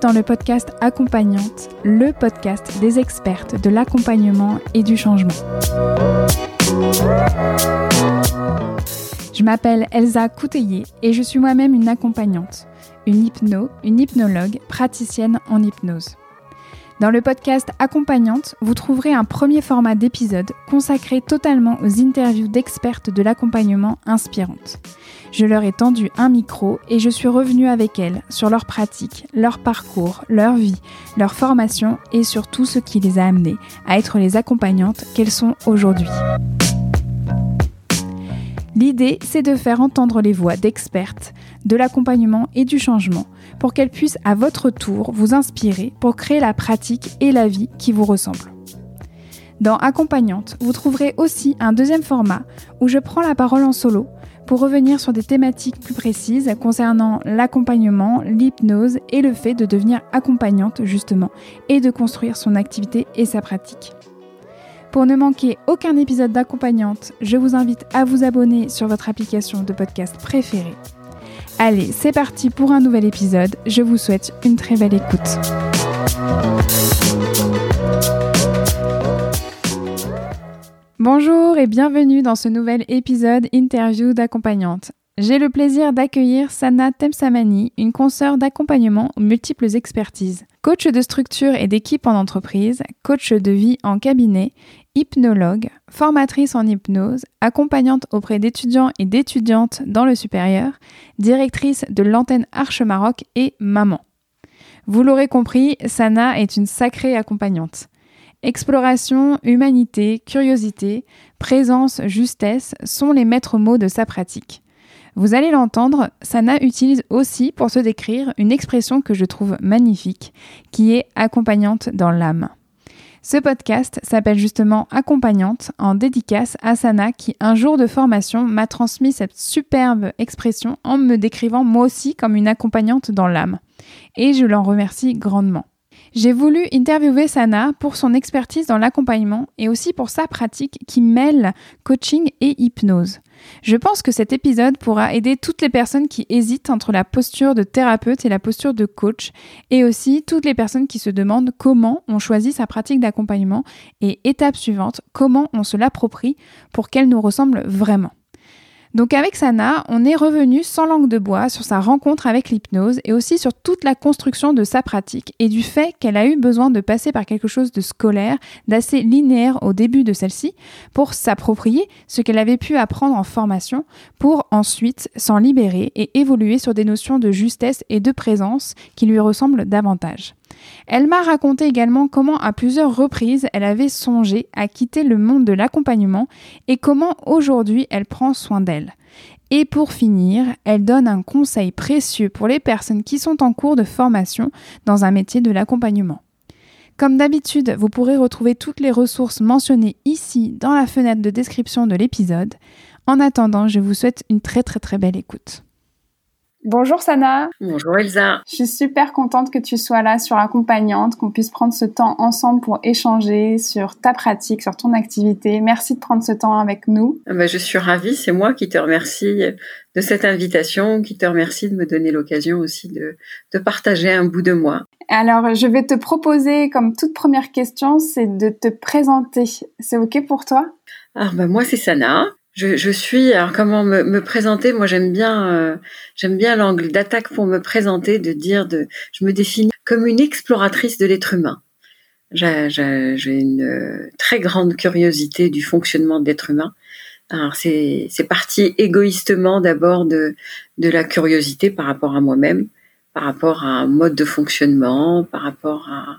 Dans le podcast Accompagnante, le podcast des expertes de l'accompagnement et du changement. Je m'appelle Elsa Couteillé et je suis moi-même une accompagnante, une hypno, une hypnologue, praticienne en hypnose. Dans le podcast Accompagnante, vous trouverez un premier format d'épisode consacré totalement aux interviews d'expertes de l'accompagnement inspirantes. Je leur ai tendu un micro et je suis revenue avec elles sur leur pratique, leur parcours, leur vie, leur formation et sur tout ce qui les a amenées à être les accompagnantes qu'elles sont aujourd'hui. L'idée, c'est de faire entendre les voix d'expertes, de l'accompagnement et du changement pour qu'elles puissent à votre tour vous inspirer pour créer la pratique et la vie qui vous ressemblent. Dans Accompagnante, vous trouverez aussi un deuxième format où je prends la parole en solo pour revenir sur des thématiques plus précises concernant l'accompagnement, l'hypnose et le fait de devenir accompagnante justement et de construire son activité et sa pratique. Pour ne manquer aucun épisode d'accompagnante, je vous invite à vous abonner sur votre application de podcast préférée Allez, c'est parti pour un nouvel épisode. Je vous souhaite une très belle écoute. Bonjour et bienvenue dans ce nouvel épisode interview d'accompagnante. J'ai le plaisir d'accueillir Sana Temsamani, une consoeur d'accompagnement aux multiples expertises. Coach de structure et d'équipe en entreprise, coach de vie en cabinet hypnologue, formatrice en hypnose, accompagnante auprès d'étudiants et d'étudiantes dans le supérieur, directrice de l'antenne Arche Maroc et maman. Vous l'aurez compris, Sana est une sacrée accompagnante. Exploration, humanité, curiosité, présence, justesse sont les maîtres mots de sa pratique. Vous allez l'entendre, Sana utilise aussi pour se décrire une expression que je trouve magnifique, qui est accompagnante dans l'âme. Ce podcast s'appelle justement Accompagnante en dédicace à Sana qui un jour de formation m'a transmis cette superbe expression en me décrivant moi aussi comme une accompagnante dans l'âme. Et je l'en remercie grandement. J'ai voulu interviewer Sana pour son expertise dans l'accompagnement et aussi pour sa pratique qui mêle coaching et hypnose. Je pense que cet épisode pourra aider toutes les personnes qui hésitent entre la posture de thérapeute et la posture de coach et aussi toutes les personnes qui se demandent comment on choisit sa pratique d'accompagnement et étape suivante, comment on se l'approprie pour qu'elle nous ressemble vraiment. Donc avec Sana, on est revenu sans langue de bois sur sa rencontre avec l'hypnose et aussi sur toute la construction de sa pratique et du fait qu'elle a eu besoin de passer par quelque chose de scolaire, d'assez linéaire au début de celle-ci, pour s'approprier ce qu'elle avait pu apprendre en formation, pour ensuite s'en libérer et évoluer sur des notions de justesse et de présence qui lui ressemblent davantage. Elle m'a raconté également comment à plusieurs reprises elle avait songé à quitter le monde de l'accompagnement et comment aujourd'hui elle prend soin d'elle. Et pour finir, elle donne un conseil précieux pour les personnes qui sont en cours de formation dans un métier de l'accompagnement. Comme d'habitude, vous pourrez retrouver toutes les ressources mentionnées ici dans la fenêtre de description de l'épisode. En attendant, je vous souhaite une très très très belle écoute. Bonjour Sana. Bonjour Elsa. Je suis super contente que tu sois là sur Accompagnante, qu'on puisse prendre ce temps ensemble pour échanger sur ta pratique, sur ton activité. Merci de prendre ce temps avec nous. Ah bah, je suis ravie, c'est moi qui te remercie de cette invitation, qui te remercie de me donner l'occasion aussi de, de partager un bout de moi. Alors, je vais te proposer comme toute première question, c'est de te présenter. C'est OK pour toi? Alors, bah, moi, c'est Sana je, je, suis alors comment me, me présenter? Moi j'aime bien euh, j'aime bien l'angle d'attaque pour me présenter de dire de je me définis comme une exploratrice de l'être humain. J'ai une euh, très grande curiosité du fonctionnement de l'être humain. Alors c'est c'est parti égoïstement d'abord de de la curiosité par rapport à moi-même par rapport à un mode de fonctionnement par rapport à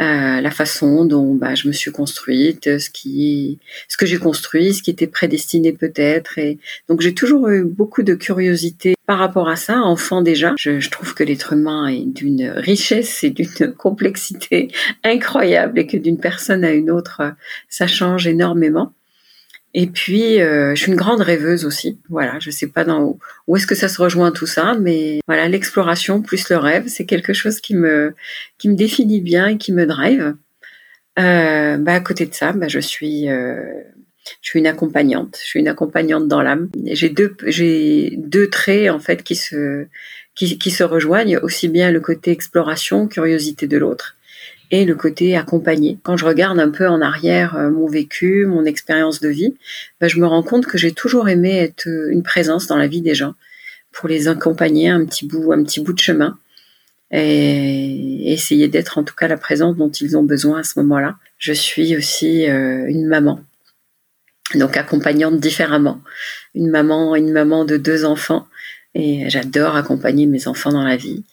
euh, la façon dont bah, je me suis construite, ce qui, ce que j'ai construit, ce qui était prédestiné peut-être. Et donc j'ai toujours eu beaucoup de curiosité par rapport à ça, enfant déjà. Je, je trouve que l'être humain est d'une richesse et d'une complexité incroyable et que d'une personne à une autre, ça change énormément. Et puis, euh, je suis une grande rêveuse aussi. Voilà, je sais pas dans où, où est-ce que ça se rejoint tout ça, mais voilà, l'exploration plus le rêve, c'est quelque chose qui me qui me définit bien et qui me drive. Euh, bah, à côté de ça, bah, je suis euh, je suis une accompagnante. Je suis une accompagnante dans l'âme. J'ai deux j'ai deux traits en fait qui se qui, qui se rejoignent aussi bien le côté exploration, curiosité de l'autre, et le côté accompagné. Quand je regarde un peu en arrière euh, mon vécu, mon expérience de vie, ben, je me rends compte que j'ai toujours aimé être euh, une présence dans la vie des gens pour les accompagner un petit bout, un petit bout de chemin et essayer d'être en tout cas la présence dont ils ont besoin à ce moment-là. Je suis aussi euh, une maman, donc accompagnante différemment, une maman, une maman de deux enfants et j'adore accompagner mes enfants dans la vie.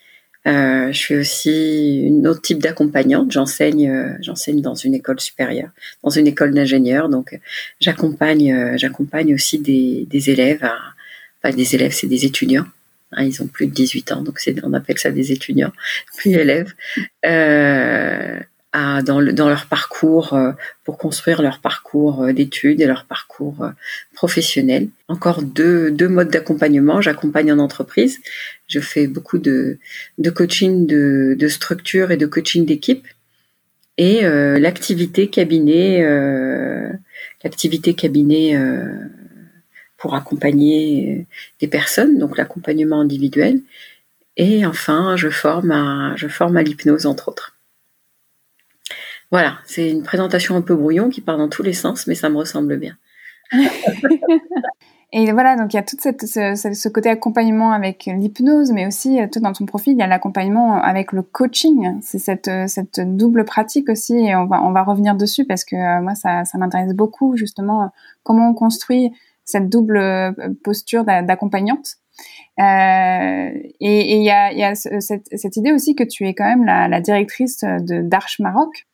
Euh, je suis aussi une autre type d'accompagnante. J'enseigne, euh, j'enseigne dans une école supérieure, dans une école d'ingénieurs. Donc, j'accompagne, euh, j'accompagne aussi des, des élèves. À, enfin, des élèves, c'est des étudiants. Hein, ils ont plus de 18 ans, donc on appelle ça des étudiants, plus élèves. Euh, dans, dans, leur parcours, euh, pour construire leur parcours euh, d'études et leur parcours euh, professionnel. Encore deux, deux modes d'accompagnement. J'accompagne en entreprise. Je fais beaucoup de, de coaching de, de structure et de coaching d'équipe. Et l'activité cabinet, l'activité cabinet pour accompagner des personnes, donc l'accompagnement individuel. Et enfin, je forme à, je forme à l'hypnose entre autres. Voilà, c'est une présentation un peu brouillon qui part dans tous les sens, mais ça me ressemble bien. Et voilà, donc il y a tout ce, côté accompagnement avec l'hypnose, mais aussi euh, tout dans ton profil, il y a l'accompagnement avec le coaching. C'est cette, euh, double pratique aussi, et on va, revenir dessus parce que euh, moi, ça, m'intéresse beaucoup, justement, comment on construit cette double posture d'accompagnante. Et il y a, cette, idée aussi que tu es quand même la, la directrice de d'Arche Maroc.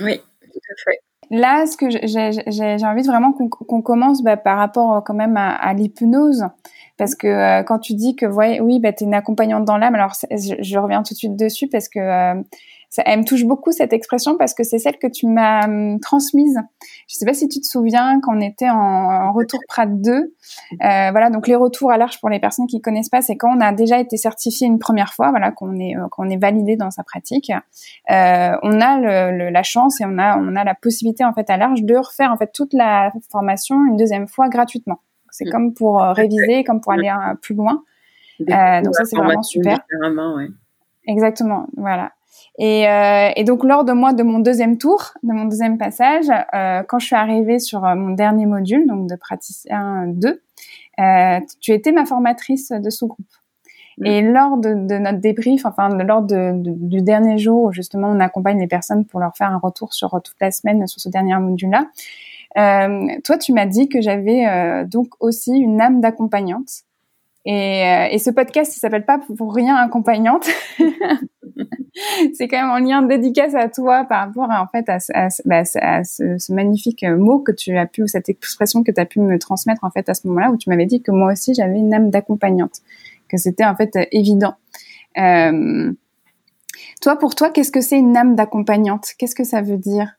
Oui, tout à fait. Là, ce que j'ai envie vraiment qu'on commence bah, par rapport euh, quand même à, l'hypnose, parce que euh, quand tu dis que oui, bah, tu es une accompagnante dans l'âme, alors je, je, reviens tout de suite dessus parce que euh, ça, elle me touche beaucoup cette expression parce que c'est celle que tu m'as hum, transmise. Je sais pas si tu te souviens quand on était en, en retour Prat 2. Euh, voilà, donc les retours à l'arche pour les personnes qui connaissent pas, c'est quand on a déjà été certifié une première fois, voilà, qu'on est euh, qu'on est validé dans sa pratique. Euh, on a le, la chance et on a on a la possibilité en fait à l'arche de refaire en fait toute la formation une deuxième fois gratuitement. C'est mm. comme pour euh, réviser, comme pour aller plus loin. Euh, donc ça c'est vraiment super. Ouais. Exactement, voilà. Et, euh, et, donc lors de moi de mon deuxième tour, de mon deuxième passage, euh, quand je suis arrivée sur euh, mon dernier module, donc de praticien 2, euh, tu étais ma formatrice de sous-groupe. Mmh. Et lors de, de, notre débrief, enfin lors de, du dernier jour où justement on accompagne les personnes pour leur faire un retour sur toute la semaine sur ce dernier module-là, euh, toi tu m'as dit que j'avais donc aussi une âme d'accompagnante. Et, et, ce podcast, il s'appelle pas pour rien accompagnante. c'est quand même en lien de dédicace à toi par rapport à, en fait à, à, bah, à ce, magnifique mot que tu as pu ou cette expression que tu as pu me transmettre en fait à ce moment-là où tu m'avais dit que moi aussi j'avais une âme d'accompagnante que c'était en fait évident. Euh, toi pour toi qu'est-ce que c'est une âme d'accompagnante? Qu'est-ce que ça veut dire?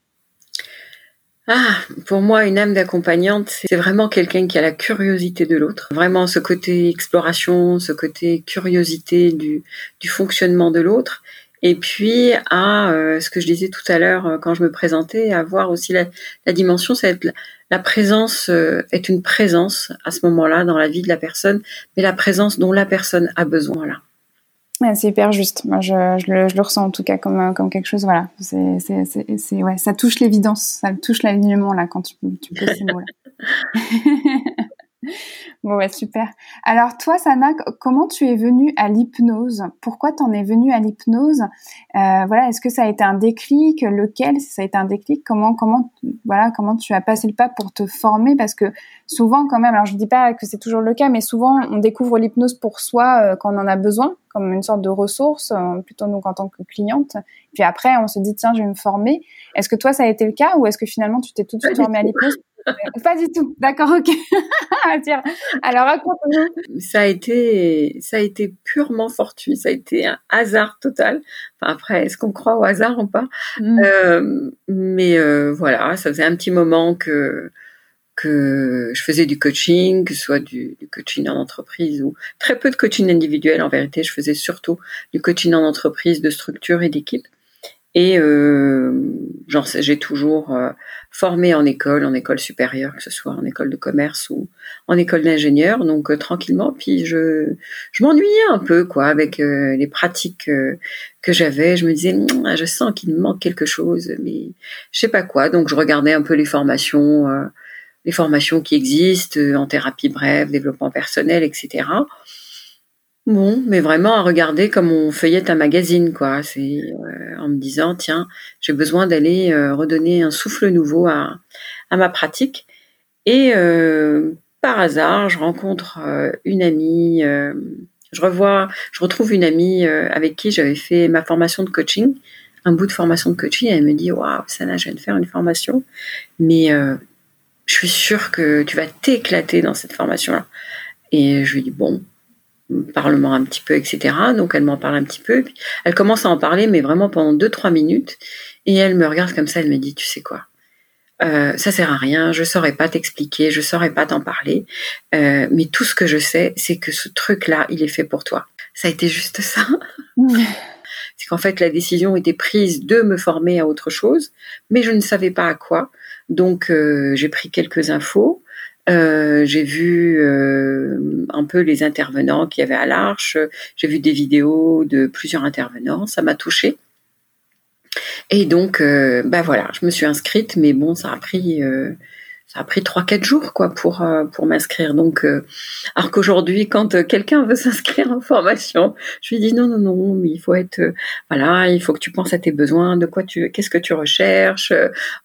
Ah, pour moi, une âme d'accompagnante, c'est vraiment quelqu'un qui a la curiosité de l'autre. Vraiment ce côté exploration, ce côté curiosité du, du fonctionnement de l'autre. Et puis à euh, ce que je disais tout à l'heure euh, quand je me présentais, à voir aussi la, la dimension, c'est la, la présence euh, est une présence à ce moment-là dans la vie de la personne, mais la présence dont la personne a besoin là c'est hyper juste. Moi, je, je, le, je, le, ressens en tout cas comme, euh, comme quelque chose. Voilà, c'est, c'est, c'est, ouais, ça touche l'évidence, ça touche l'alignement là quand tu, tu poses ces mots-là. bon, ouais, super. Alors, toi, Sana, comment tu es venue à l'hypnose? Pourquoi t'en es venue à l'hypnose? Euh, Voilà, est-ce que ça a été un déclic? Lequel? Si ça a été un déclic, comment, comment, voilà, comment tu as passé le pas pour te former? Parce que souvent, quand même, alors je dis pas que c'est toujours le cas, mais souvent, on découvre l'hypnose pour soi euh, quand on en a besoin comme une sorte de ressource, euh, plutôt donc en tant que cliente. Puis après, on se dit tiens, je vais me former. Est-ce que toi, ça a été le cas? Ou est-ce que finalement, tu t'es tout de suite formée à l'hypnose? Pas du tout. D'accord, ok. Alors raconte-nous. Ça a été, ça a été purement fortuit. Ça a été un hasard total. Enfin, après, est-ce qu'on croit au hasard ou pas? Mm. euh, Mais euh, voilà, ça faisait un petit moment que que je faisais du coaching, que ce soit du, coaching en entreprise ou très peu de coaching individuel. En vérité, je faisais surtout du coaching en entreprise, de structure et d'équipe. Et euh, genre, j'ai toujours euh, formé en école, en école supérieure, que ce soit en école de commerce ou en école d'ingénieur, donc euh, tranquillement. Puis je, je m'ennuyais un peu, quoi, avec les pratiques que j'avais. Je me disais, je sens qu'il me manque quelque chose, mais je sais pas quoi. Donc je regardais un peu les formations les formations qui existent en thérapie brève, développement personnel, etc. Bon, mais vraiment à regarder comme on feuillette un magazine, quoi. C'est euh, en me disant, tiens, j'ai besoin d'aller euh, redonner un souffle nouveau à, ma pratique. Et par hasard, je rencontre une amie, je revois, je retrouve une amie avec qui j'avais fait ma formation de coaching, un bout de formation de coaching. elle me dit, waouh, Sana, je viens de faire une formation, mais je suis sûre que tu vas t'éclater dans cette formation-là. Et je lui dis, bon, parle-moi un petit peu, etc. Donc elle m'en parle un petit peu. elle commence à en parler, mais vraiment pendant 2-3 minutes. Et elle me regarde comme ça, elle me dit, tu sais quoi? Euh, ça sert à rien, je saurais pas t'expliquer, je saurais pas t'en parler, euh, mais tout ce que je sais, c'est que ce truc-là, il est fait pour toi. Ça a été juste ça. c'est qu'en fait, la décision était prise de me former à autre chose, mais je ne savais pas à quoi. Donc euh, j'ai pris quelques infos. Euh, j'ai vu euh, un peu les intervenants qu'il y avait à l'Arche. J'ai vu des vidéos de plusieurs intervenants. Ça m'a touchée. Et donc, ben voilà, je me suis inscrite, mais bon, ça a pris ça a pris trois quatre jours quoi pour euh, pour m'inscrire. Donc euh, alors qu'aujourd'hui quand euh, quelqu'un veut s'inscrire en formation, je lui dis non non non, mais il faut être voilà, il faut que tu penses à tes besoins, de quoi tu qu'est-ce que tu recherches,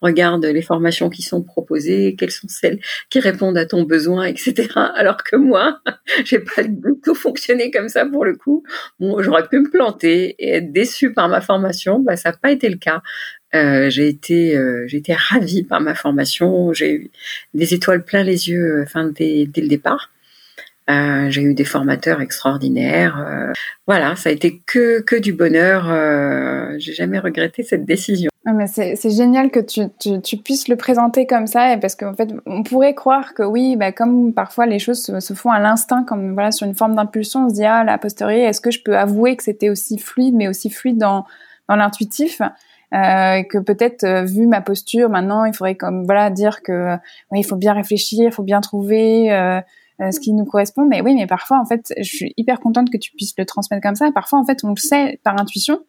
regarde les formations qui sont proposées, quelles sont celles qui répondent à ton besoin, etc. Alors que moi, j'ai pas du tout fonctionné comme ça pour le coup. Bon, j'aurais pu me planter et être déçue par ma formation, bah ça n'a pas été le cas. Euh, j'ai été, euh, été ravie par ma formation. J'ai eu des étoiles plein les yeux, euh, enfin dès, dès le départ. Euh, j'ai eu des formateurs extraordinaires. Euh, voilà, ça a été que que du bonheur. Euh, j'ai jamais regretté cette décision. Ah, mais c'est, génial que tu, puisses le présenter comme ça, parce qu'en fait, on pourrait croire que oui, bah, comme parfois les choses se, font à l'instinct, comme voilà sur une forme d'impulsion, on se dit ah la posteriori, est-ce que je peux avouer que c'était aussi fluide, mais aussi fluide dans l'intuitif? Euh, que peut-être euh, vu ma posture maintenant, il faudrait comme voilà dire que oui, il faut bien réfléchir, il faut bien trouver euh, euh, ce qui nous correspond. Mais oui, mais parfois en fait, je suis hyper contente que tu puisses le transmettre comme ça. Parfois en fait, on le sait par intuition.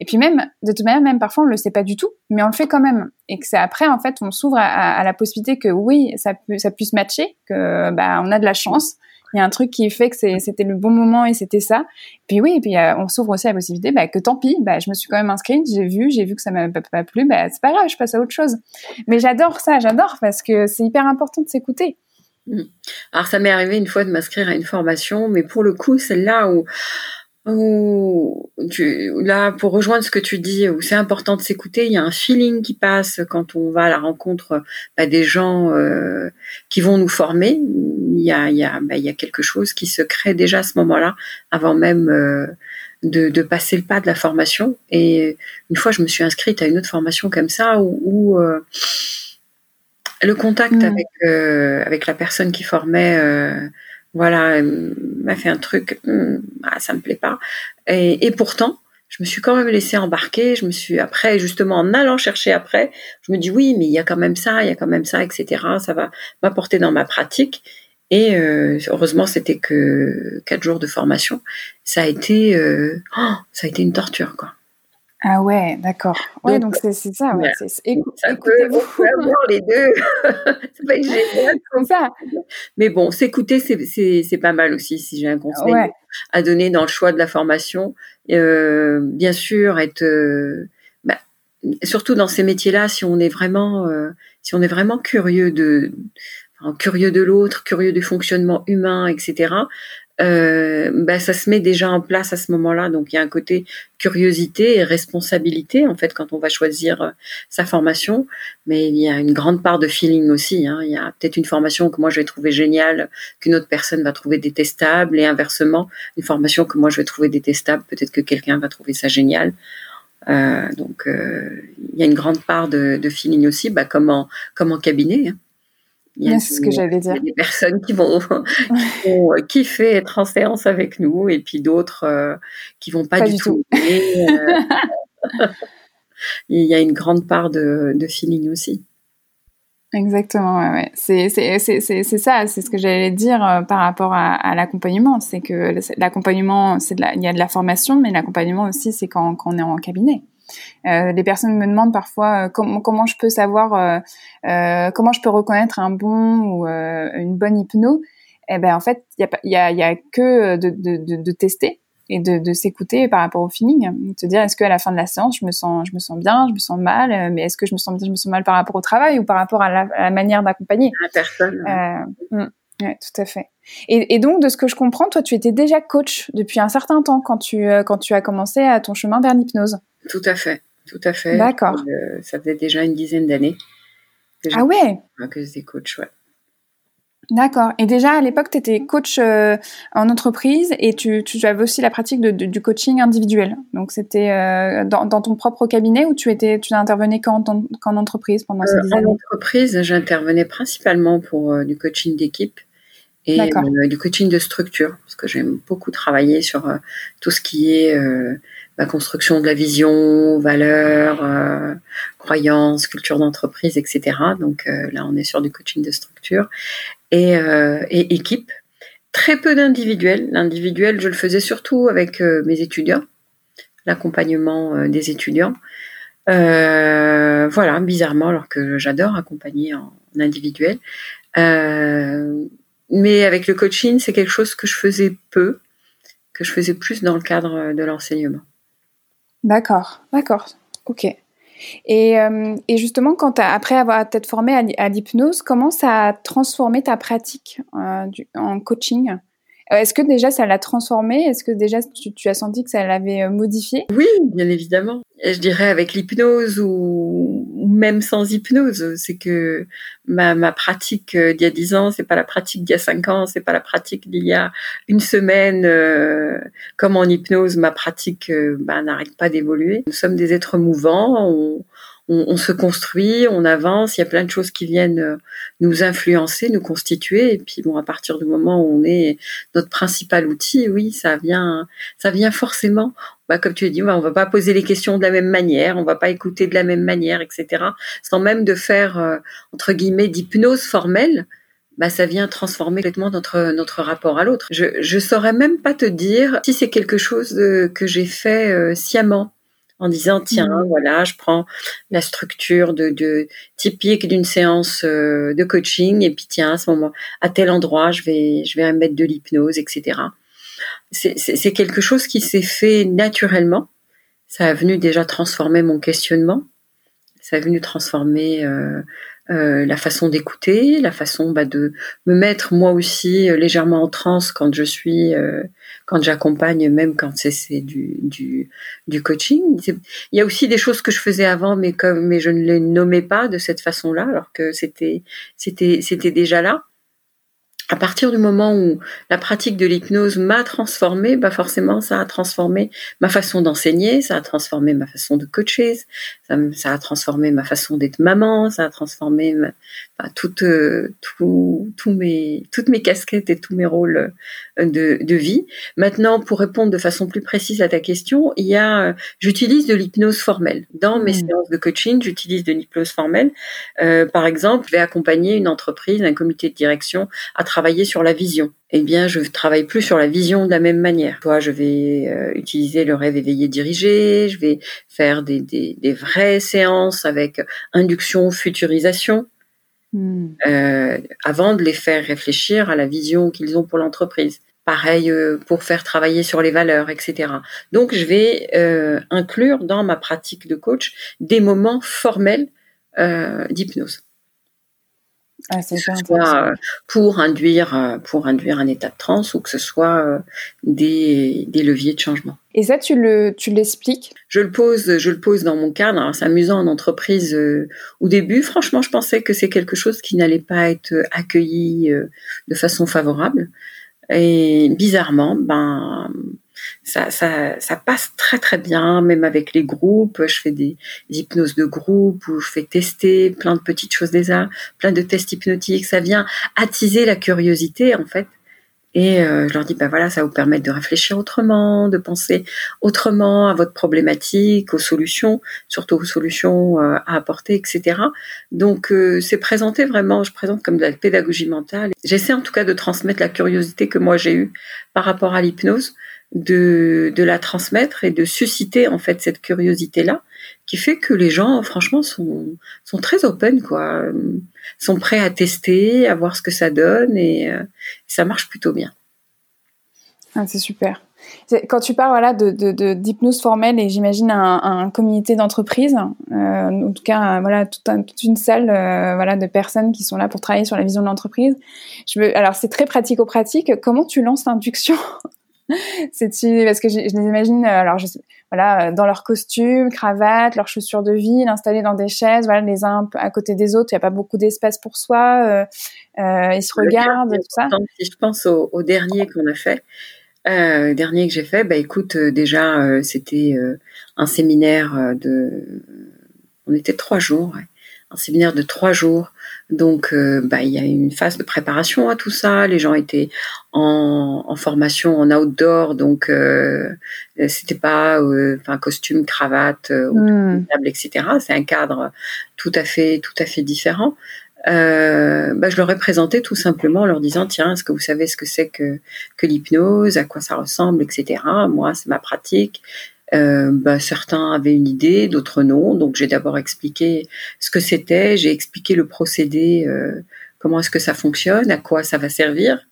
Et puis même de toute manière, même parfois on le sait pas du tout, mais on le fait quand même. Et que c'est après en fait, on s'ouvre à, la possibilité que oui, ça ça puisse matcher, que bah on a de la chance il y a un truc qui fait que c'était le bon moment et c'était ça. Puis oui, puis euh, on s'ouvre aussi à la possibilité bah, que tant pis, bah, je me suis quand même inscrite, j'ai vu, j'ai vu que ça m'a pas plu, bah, c'est pas grave, je passe à autre chose. Mais j'adore ça, j'adore parce que c'est hyper important de s'écouter. Mmh. Alors ça m'est arrivé une fois de m'inscrire à une formation, mais pour le coup, celle-là où où tu, là, pour rejoindre ce que tu dis, où c'est important de s'écouter, il y a un feeling qui passe quand on va à la rencontre bah, des gens euh, qui vont nous former. Il y a, il y, a, bah, il y a quelque chose qui se crée déjà à ce moment-là, avant même euh, de, de, passer le pas de la formation. Et une fois, je me suis inscrite à une autre formation comme ça, où, où euh, Le contact avec avec la personne qui formait voilà, m'a fait un truc, hmm, ah, ça me plaît pas. Et, et, pourtant, je me suis quand même laissé embarquer. Je me suis après, justement, en allant chercher après, je me dis oui, mais il y a quand même ça, il y a quand même ça, etc. Ça va m'apporter dans ma pratique. Et euh, heureusement, c'était que quatre jours de formation. Ça a été, euh, oh, ça a été une torture, quoi. Ah ouais, d'accord. Ouais, donc c'est ça, ouais. ça peut, avoir les deux. c'est pas génial comme ça. Mais bon, s'écouter, c'est pas mal aussi. Si j'ai un conseil à donner dans le choix de la formation, euh, bien sûr, être euh, bah, surtout dans ces métiers-là, si on est vraiment, euh, si on est vraiment curieux de, curieux de l'autre, curieux du fonctionnement humain, etc euh, bah, ça se met déjà en place à ce moment-là. Donc il y a un côté curiosité et responsabilité en fait quand on va choisir euh, sa formation. Mais il y a une grande part de feeling aussi. Hein. Il y a peut-être une formation que moi je vais trouver géniale, qu'une autre personne va trouver détestable, et inversement, une formation que moi je vais trouver détestable, peut-être que quelqu'un va trouver ça génial. Euh, donc euh, il y a une grande part de, de feeling aussi, bah, comme en comme en cabinet. Hein. Il y a ce que j'allais dire. des personnes qui vont, qui vont euh, kiffer être en séance avec nous et puis d'autres euh, qui vont pas, du, tout. Euh, il y a une grande part de, de feeling aussi. Exactement, ouais, ouais. C'est, c'est, c'est, c'est ça, c'est ce que j'allais dire par rapport à, à l'accompagnement. C'est que l'accompagnement, c'est de la, il y a de la formation, mais l'accompagnement aussi, c'est quand, quand on est en cabinet. Euh, les personnes me demandent parfois euh, comment, comment je peux savoir, euh, comment je peux reconnaître un bon ou une bonne hypno. Eh ben en fait, il y a, y, y a que de, de, de, tester et de, de s'écouter par rapport au feeling, de se dire est-ce qu'à la fin de la séance je me sens je me sens bien, je me sens mal, mais est-ce que je me sens bien, je me sens mal par rapport au travail ou par rapport à la, manière d'accompagner? La personne. Euh, oui, tout à fait. Et, et, donc, de ce que je comprends, toi, tu étais déjà coach depuis un certain temps quand tu, quand tu as commencé à ton chemin vers l'hypnose. Tout à fait, tout à fait. D'accord. Euh, ça faisait déjà une dizaine d'années. Ah ouais Que j'étais coach, ouais. D'accord. Et déjà à l'époque, tu étais coach euh, en entreprise et tu, tu, avais aussi la pratique de, du coaching individuel. Donc c'était euh, dans, dans, ton propre cabinet ou tu étais, tu n'intervenais qu'en, entreprise pendant ces années En entreprise, j'intervenais principalement pour du coaching d'équipe et du coaching de structure parce que j'aime beaucoup travailler sur tout ce qui est la construction de la vision, valeurs, euh, croyances, culture d'entreprise, etc. Donc euh, là, on est sur du coaching de structure et, euh, et équipe. Très peu d'individuels. L'individuel, je le faisais surtout avec mes étudiants, l'accompagnement des étudiants. voilà, bizarrement, alors que j'adore accompagner en individuel. mais avec le coaching, c'est quelque chose que je faisais peu, que je faisais plus dans le cadre de l'enseignement. D'accord, d'accord, ok. Et, euh, justement, quand après avoir été formé à, l'hypnose, comment ça a transformé ta pratique euh, en coaching? Est-ce que déjà ça l'a transformé Est-ce que déjà tu, as senti que ça l'avait modifié Oui, bien évidemment. je dirais avec l'hypnose ou, même sans hypnose, c'est que ma, pratique d'il y a dix ans, c'est pas la pratique d'il y a cinq ans, c'est pas la pratique d'il y a une semaine. Euh, comme en hypnose, ma pratique euh, bah, n'arrête pas d'évoluer. Nous sommes des êtres mouvants. On, se construit, on avance, il y a plein de choses qui viennent euh, nous influencer, nous constituer. Et puis bon, à partir du moment où on est notre principal outil, oui, ça vient, ça vient forcément. Bah, comme tu as dit, bah, on va pas poser les questions de la même manière, on va pas écouter de la même manière, etc. Sans même de faire euh, entre guillemets d'hypnose formelle. Bah, ça vient transformer complètement notre notre rapport à l'autre. Je je saurais même pas te dire si c'est quelque chose euh, que j'ai fait sciemment en disant tiens mmh. voilà je prends la structure de, de typique d'une séance euh, de coaching et puis tiens à ce moment à tel endroit je vais je vais mettre de l'hypnose etc c'est quelque chose qui s'est fait naturellement. Ça a venu déjà transformer mon questionnement. Ça a venu transformer euh, euh, la façon d'écouter, la façon bah, de me mettre moi aussi euh, légèrement en transe quand je suis, euh, quand j'accompagne, même quand c'est du, coaching. Il y a aussi des choses que je faisais avant, mais je ne les nommais pas de cette façon-là, alors que c'était c'était déjà là. à partir du moment où la pratique de l'hypnose m'a transformé, bah forcément ça a transformé ma façon d'enseigner, ça a transformé ma façon de coacher, ça, ça a transformé ma façon d'être maman, ça a transformé ma, bah, euh, tout, mes, toutes mes casquettes et tous mes rôles euh, de, de, vie. Maintenant, pour répondre de façon plus précise à ta question, il y a, euh, j'utilise de l'hypnose formelle dans mes mmh. séances de coaching. J'utilise de l'hypnose formelle. Euh, par exemple, je vais accompagner une entreprise, un comité de direction à travailler sur la vision. Eh bien, je travaille plus sur la vision de la même manière. Toi, je vais utiliser le rêve éveillé dirigé. Je vais faire des, des, des vraies séances avec induction, futurisation Hmm. Euh, avant de les faire réfléchir à la vision qu'ils ont pour l'entreprise. Pareil euh, pour faire travailler sur les valeurs, etc. Donc, je vais euh, inclure dans ma pratique de coach des moments formels d'hypnose. Ah, c'est soit pour induire pour induire un état de transe ou que ce soit des, des leviers de changement. Et ça, tu le, tu l'expliques? Je le pose, je le pose dans mon cadre. C'est amusant en entreprise. Euh, au début, franchement, je pensais que c'est quelque chose qui n'allait pas être accueilli euh, de façon favorable. Et bizarrement, ben, ça, passe très très bien, même avec les groupes. Je fais des, hypnoses de groupe où je fais tester plein de petites choses déjà, plein de tests hypnotiques. Ça vient attiser la curiosité en fait et euh, je leur dis, ben voilà, ça vous permettre de réfléchir autrement, de penser autrement à votre problématique, aux solutions, surtout aux solutions euh, à apporter, etc. Donc euh, c'est présenté vraiment, je présente comme de la pédagogie mentale. J'essaie en tout cas de transmettre la curiosité que moi j'ai eue par rapport à l'hypnose, de, la transmettre et de susciter en fait cette curiosité-là, qui fait que les gens, franchement, sont, sont très open, quoi sont prêts à tester, à voir ce que ça donne et euh, ça marche plutôt bien. Ah, c'est super. Quand tu parles voilà, de, d'hypnose formelle et j'imagine un, comité d'entreprise, euh, en tout cas voilà toute, une salle euh, voilà de personnes qui sont là pour travailler sur la vision de l'entreprise. Je veux, alors c'est très pratico-pratique. Comment tu lances l'induction? c'est parce que je, les imagine alors je, voilà dans leurs costumes, cravates, leurs chaussures de ville, installés dans des chaises, voilà les uns à côté des autres. Il n'y a pas beaucoup d'espace pour soi. Euh, euh, ils se regardent, tout ça. Si je pense au, dernier qu'on a fait, euh, dernier que j'ai fait, bah écoute, euh, déjà euh, c'était un séminaire de, on était trois jours, un séminaire de trois jours donc, euh, bah, il y a une phase de préparation à tout ça. Les gens étaient en, formation en outdoor, donc euh, c'était pas, euh, enfin, costume, cravate, hmm. etc. C'est un cadre tout à fait, tout à fait différent. bah, je leur ai présenté tout simplement en leur disant tiens est-ce que vous savez ce que c'est que, que l'hypnose à quoi ça ressemble etc moi c'est ma pratique euh, bah, certains avaient une idée, d'autres non. Donc j'ai d'abord expliqué ce que c'était, j'ai expliqué le procédé, euh, comment est-ce que ça fonctionne, à quoi ça va servir,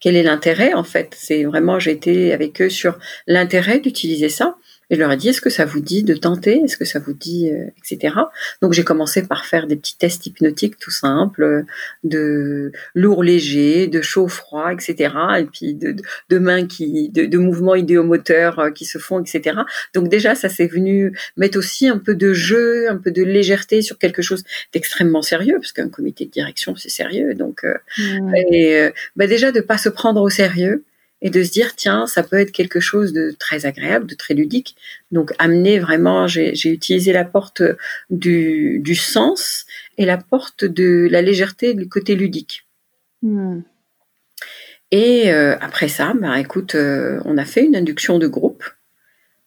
quel est l'intérêt en fait? C'est vraiment j'ai été avec eux sur l'intérêt d'utiliser ça. Et je leur ai dit, est-ce que ça vous dit de tenter? Est-ce que ça vous dit, euh, etc. Donc j'ai commencé par faire des petits tests hypnotiques tout simples, de lourd léger, de chaud froid, etc. Et puis de, de, mains qui, de, de mouvements idéomoteurs euh, qui se font, etc. Donc déjà ça s'est venu mettre aussi un peu de jeu, un peu de légèreté sur quelque chose d'extrêmement sérieux, parce qu'un comité de direction c'est sérieux. Donc euh, mmh. et, bah déjà de pas se prendre au sérieux et de se dire tiens ça peut être quelque chose de très agréable de très ludique. Donc amener vraiment j'ai utilisé la porte du, du, sens et la porte de la légèreté du côté ludique. Hmm. et euh, après ça bah écoute euh, on a fait une induction de groupe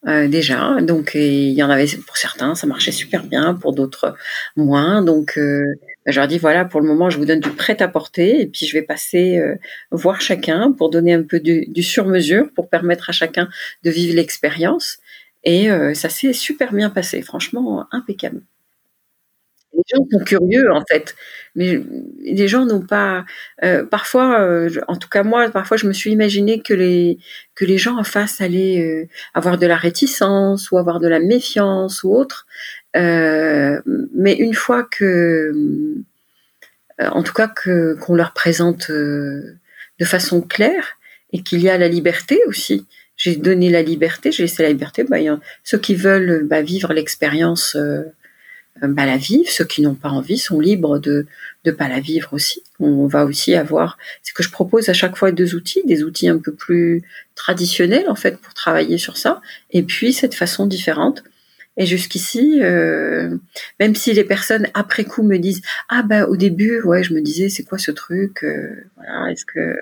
euh, déjà. Donc il y en avait pour certains ça marchait super bien pour d'autres moins. Donc bah, je leur dis voilà, pour le moment, je vous donne du prêt à porter et puis je vais passer euh, voir chacun pour donner un peu du, du sur-mesure pour permettre à chacun de vivre l'expérience. Et euh, ça s'est super bien passé, franchement impeccable. Les gens sont curieux en fait, mais les gens n'ont pas. Euh, parfois, en tout cas moi, parfois je me suis imaginé que les que les gens en face allaient avoir de la réticence ou avoir de la méfiance ou autre. Euh, mais une fois que, euh, en tout cas, que qu'on leur présente euh, de façon claire et qu'il y a la liberté aussi. J'ai donné la liberté, j'ai laissé la liberté. Bah, y a ceux qui veulent bah, vivre l'expérience bah, la vivent. Ceux qui n'ont pas envie sont libres de ne pas la vivre aussi. On va aussi avoir, c'est que je propose à chaque fois deux outils, des outils un peu plus traditionnels en fait pour travailler sur ça, et puis cette façon différente. Et jusqu'ici, euh, même si les personnes après coup me disent ah ben au début ouais je me disais c'est quoi ce truc euh, voilà est-ce que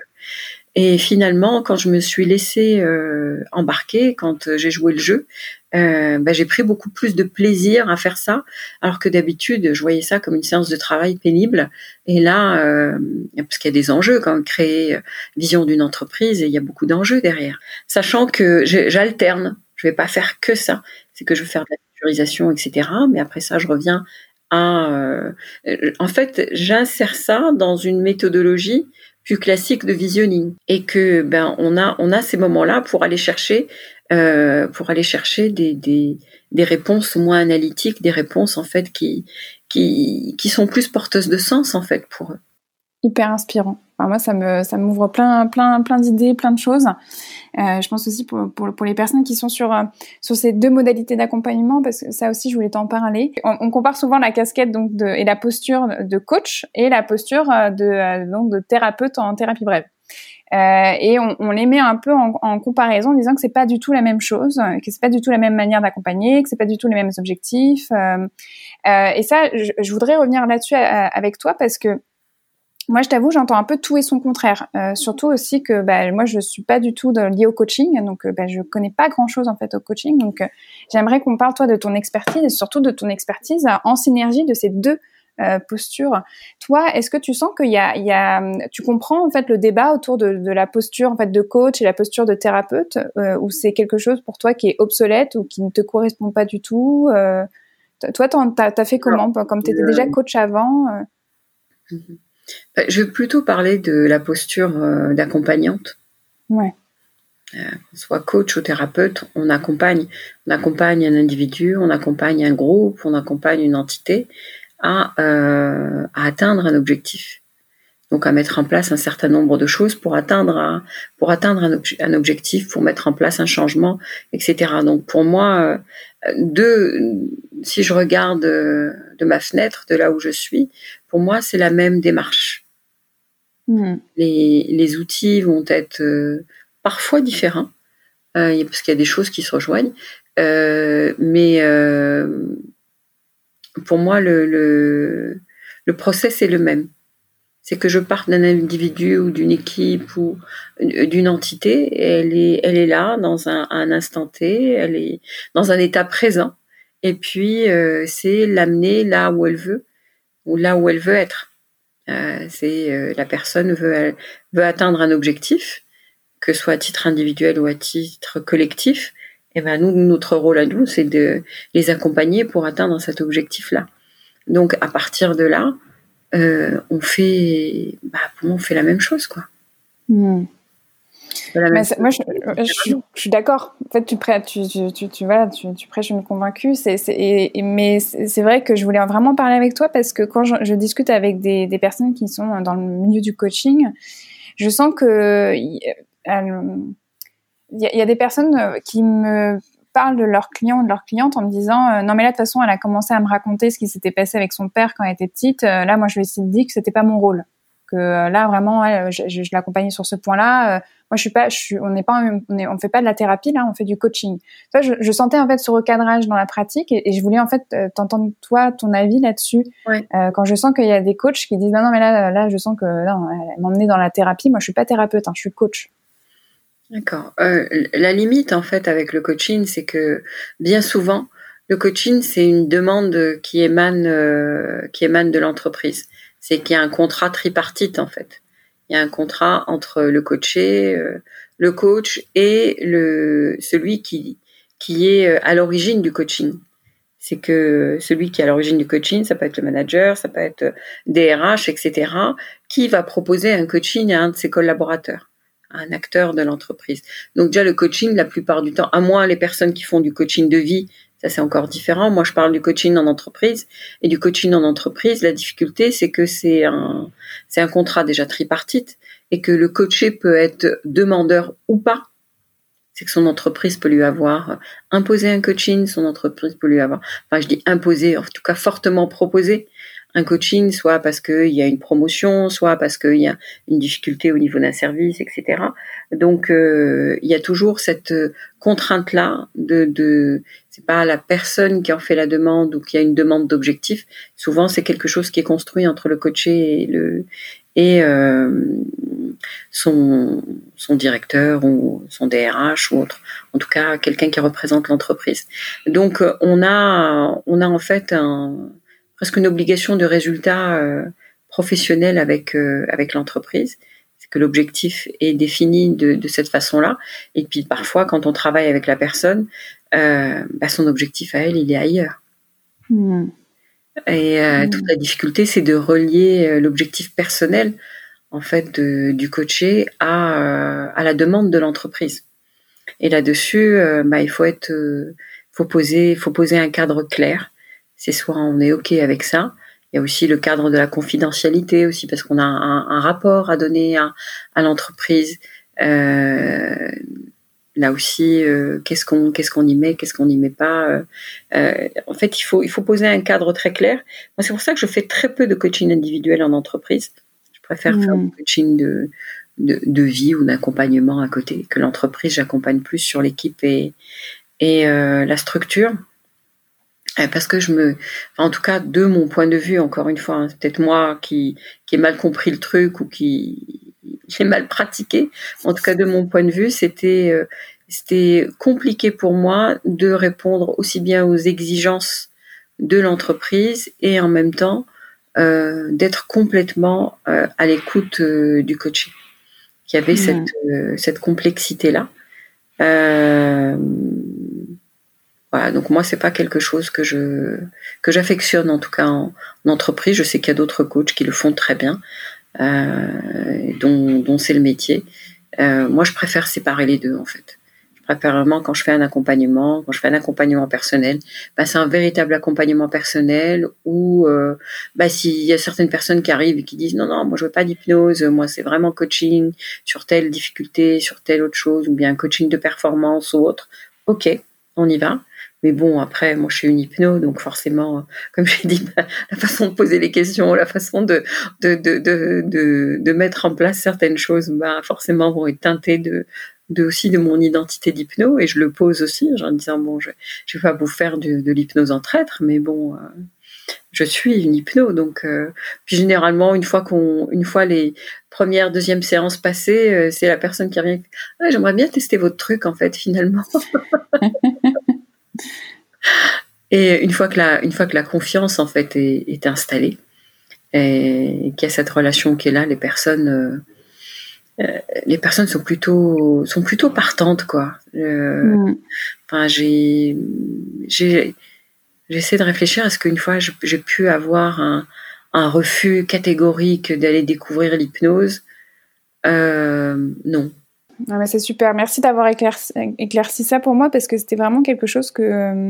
et finalement, quand je me suis laissée euh, embarquer, quand j'ai joué le jeu, bah, j'ai pris beaucoup plus de plaisir à faire ça, alors que d'habitude, je voyais ça comme une séance de travail pénible. Et là, parce qu'il y a des enjeux quand créer euh, vision d'une entreprise, et il y a beaucoup d'enjeux derrière. Sachant que j'alterne, je vais pas faire que ça, c'est que je vais faire de la sécurisation, etc. Mais après ça, je reviens à, euh, en fait, j'insère ça dans une méthodologie plus classique de visioning et que ben on a on a ces moments-là pour aller chercher euh, pour aller chercher des, des, des, réponses moins analytiques, des réponses en fait qui, qui, qui sont plus porteuses de sens en fait pour eux. Hyper inspirant. moi, ça me ça m'ouvre plein plein plein d'idées, plein de choses. Euh, je pense aussi pour, pour, pour, les personnes qui sont sur euh, sur ces deux modalités d'accompagnement, parce que ça aussi, je voulais t'en parler. On, on, compare souvent la casquette donc de, et la posture de coach et la posture de donc de thérapeute en thérapie brève. Euh, et on, on, les met un peu en, en, comparaison en disant que c'est pas du tout la même chose, que c'est pas du tout la même manière d'accompagner, que c'est pas du tout les mêmes objectifs. Euh, euh, et ça, je, je voudrais revenir là-dessus euh, avec toi parce que moi, je t'avoue, j'entends un peu tout et son contraire. Euh, surtout aussi que bah, moi, je suis pas du tout liée au coaching, donc bah, je connais pas grand-chose en fait au coaching. Donc, j'aimerais qu'on parle toi de ton expertise et surtout de ton expertise en synergie de ces deux euh, posture. Toi, est-ce que tu sens qu'il y a, il y a, tu comprends en fait le débat autour de, de, la posture en fait de coach et la posture de thérapeute, euh, ou c'est quelque chose pour toi qui est obsolète ou qui ne te correspond pas du tout euh, Toi, t'as as fait comment Comme tu étais déjà coach avant mhm. Je veux plutôt parler de la posture d'accompagnante. Ouais. soit coach ou thérapeute, on accompagne, on accompagne un individu, on accompagne un groupe, on accompagne une entité, à, euh, à atteindre un objectif. Donc à mettre en place un certain nombre de choses pour atteindre un, pour atteindre un, un objectif, pour mettre en place un changement, etc. Donc pour moi, euh, de, si je regarde euh, de ma fenêtre, de là où je suis, pour moi c'est la même démarche. Mmh. Les, les, outils vont être euh, parfois différents, euh, parce qu'il y a des choses qui se rejoignent, euh, mais pour moi, le, le, le process est le même. C'est que je parte d'un individu ou d'une équipe ou d'une entité, elle est, elle est là dans un, un, instant T, elle est dans un état présent, et puis euh, c'est l'amener là où elle veut ou là où elle veut être. Euh, c'est euh, la personne veut veut atteindre un objectif, que ce soit à titre individuel ou à titre collectif, et ben nous, notre rôle à nous, c'est de les accompagner pour atteindre cet objectif-là. Donc à partir de là, euh, on fait, bah, pour moi, on fait la même chose, quoi. Hmm. moi, je, je, suis d'accord. En fait, tu, tu, tu, tu, tu, voilà, tu, tu prêches une convaincue. C'est, et, mais c'est vrai que je voulais vraiment parler avec toi parce que quand je, discute avec des, des, personnes qui sont dans le milieu du coaching, je sens que il y, a des personnes euh, qui me parlent de leurs clients ou de leurs clientes en me disant euh, non mais là de toute façon elle a commencé à me raconter ce qui s'était passé avec son père quand elle était petite. Euh, là moi je lui ai dit que c'était pas mon rôle. Que là vraiment je, je, l'accompagnais sur ce point-là. Moi je suis pas je suis, on n'est pas on, est, on fait pas de la thérapie là on fait du coaching. Ça je, je, sentais en fait ce recadrage dans la pratique et, je voulais en fait t'entendre toi ton avis là-dessus. Quand je sens qu'il y a des coachs qui disent non non mais là là je sens que non elle m'emmener dans la thérapie moi je suis pas thérapeute hein, je suis coach D'accord. Euh, la limite en fait avec le coaching, c'est que bien souvent, le coaching c'est une demande qui émane euh, qui émane de l'entreprise. C'est qu'il y a un contrat tripartite en fait. Il y a un contrat entre le coaché, euh, le coach et le celui qui qui est euh, à l'origine du coaching. C'est que celui qui est à l'origine du coaching, ça peut être le manager, ça peut être DRH, etc., qui va proposer un coaching à un de ses collaborateurs un acteur de l'entreprise. Donc déjà le coaching, la plupart du temps, à moins les personnes qui font du coaching de vie, ça c'est encore différent. Moi je parle du coaching en entreprise et du coaching en entreprise. La difficulté c'est que c'est un c'est un contrat déjà tripartite et que le coaché peut être demandeur ou pas. c'est que son entreprise peut lui avoir imposé un coaching, son entreprise peut lui avoir, enfin je dis imposé, en tout cas fortement proposé un coaching, soit parce qu'il y a une promotion, soit parce qu'il y a une difficulté au niveau d'un service, etc. Donc euh, il y a toujours cette contrainte là de, de c'est pas la personne qui en fait la demande ou qui a une demande d'objectif. Souvent c'est quelque chose qui est construit entre le coaché et le et euh, son son directeur ou son DRH ou autre. En tout cas quelqu'un qui représente l'entreprise. Donc on a on a en fait un presque une obligation de résultat euh, professionnel avec euh, avec l'entreprise. C'est que l'objectif est défini de, de cette façon-là. Et puis parfois, quand on travaille avec la personne, euh, bah, son objectif à elle, il est ailleurs. Hmm. Et hmm. toute la difficulté, c'est de relier l'objectif personnel en fait de, du coaché à, à la demande de l'entreprise. Et là-dessus, bah, il faut être, faut poser, faut poser un cadre clair c'est soit on est OK avec ça. Il y a aussi le cadre de la confidentialité aussi parce qu'on a un, rapport à donner à, l'entreprise. Euh, là aussi, euh, qu'est-ce qu'on qu'est-ce qu'on y met, qu'est-ce qu'on n'y met pas. Euh, en fait, il faut il faut poser un cadre très clair. Moi, c'est pour ça que je fais très peu de coaching individuel en entreprise. Je préfère faire du coaching de, de, vie ou d'accompagnement à côté. Que l'entreprise, j'accompagne plus sur l'équipe et et la structure parce que je me, en tout cas de mon point de vue, encore une fois, hein, c'est peut-être moi qui qui ai mal compris le truc ou qui j'ai mal pratiqué. En tout cas de mon point de vue, c'était euh, c'était compliqué pour moi de répondre aussi bien aux exigences de l'entreprise et en même temps euh, d'être complètement euh, à l'écoute du coaching. Qui avait cette cette complexité là. Euh, voilà, donc moi c'est pas quelque chose que je que j'affectionne en tout cas en, entreprise. Je sais qu'il y a d'autres coachs qui le font très bien, euh, dont, dont c'est le métier. Euh, moi je préfère séparer les deux en fait. Je préfère vraiment quand je fais un accompagnement, quand je fais un accompagnement personnel, bah, c'est un véritable accompagnement personnel où euh, bah, s'il y a certaines personnes qui arrivent et qui disent non non moi je veux pas d'hypnose, moi c'est vraiment coaching sur telle difficulté, sur telle autre chose ou bien coaching de performance ou autre. Ok, on y va. Mais bon, après, moi, je suis une hypno, donc forcément, comme j'ai dit, la façon de poser les questions, la façon de de, de, de, de, mettre en place certaines choses, bah, forcément, vont être teintées de, de aussi de mon identité d'hypno, et je le pose aussi, en disant, bon, je je vais pas vous faire de, de l'hypnose en traître, mais bon, euh, je suis une hypno, donc euh, puis généralement, une fois qu'on, une fois les premières, deuxième séances passées, euh, c'est la personne qui revient, ah, j'aimerais bien tester votre truc, en fait, finalement. Et une fois que la, une fois que la confiance en fait est, installée et qu'il y a cette relation qui est là, les personnes, euh, euh, les personnes sont plutôt, sont plutôt partantes quoi. Mm. Enfin, j'ai, j'ai, j'essaie de réfléchir à ce qu'une fois j'ai pu avoir un, un refus catégorique d'aller découvrir l'hypnose. Euh, non, c'est super. Merci d'avoir éclairci, ça pour moi parce que c'était vraiment quelque chose que, euh,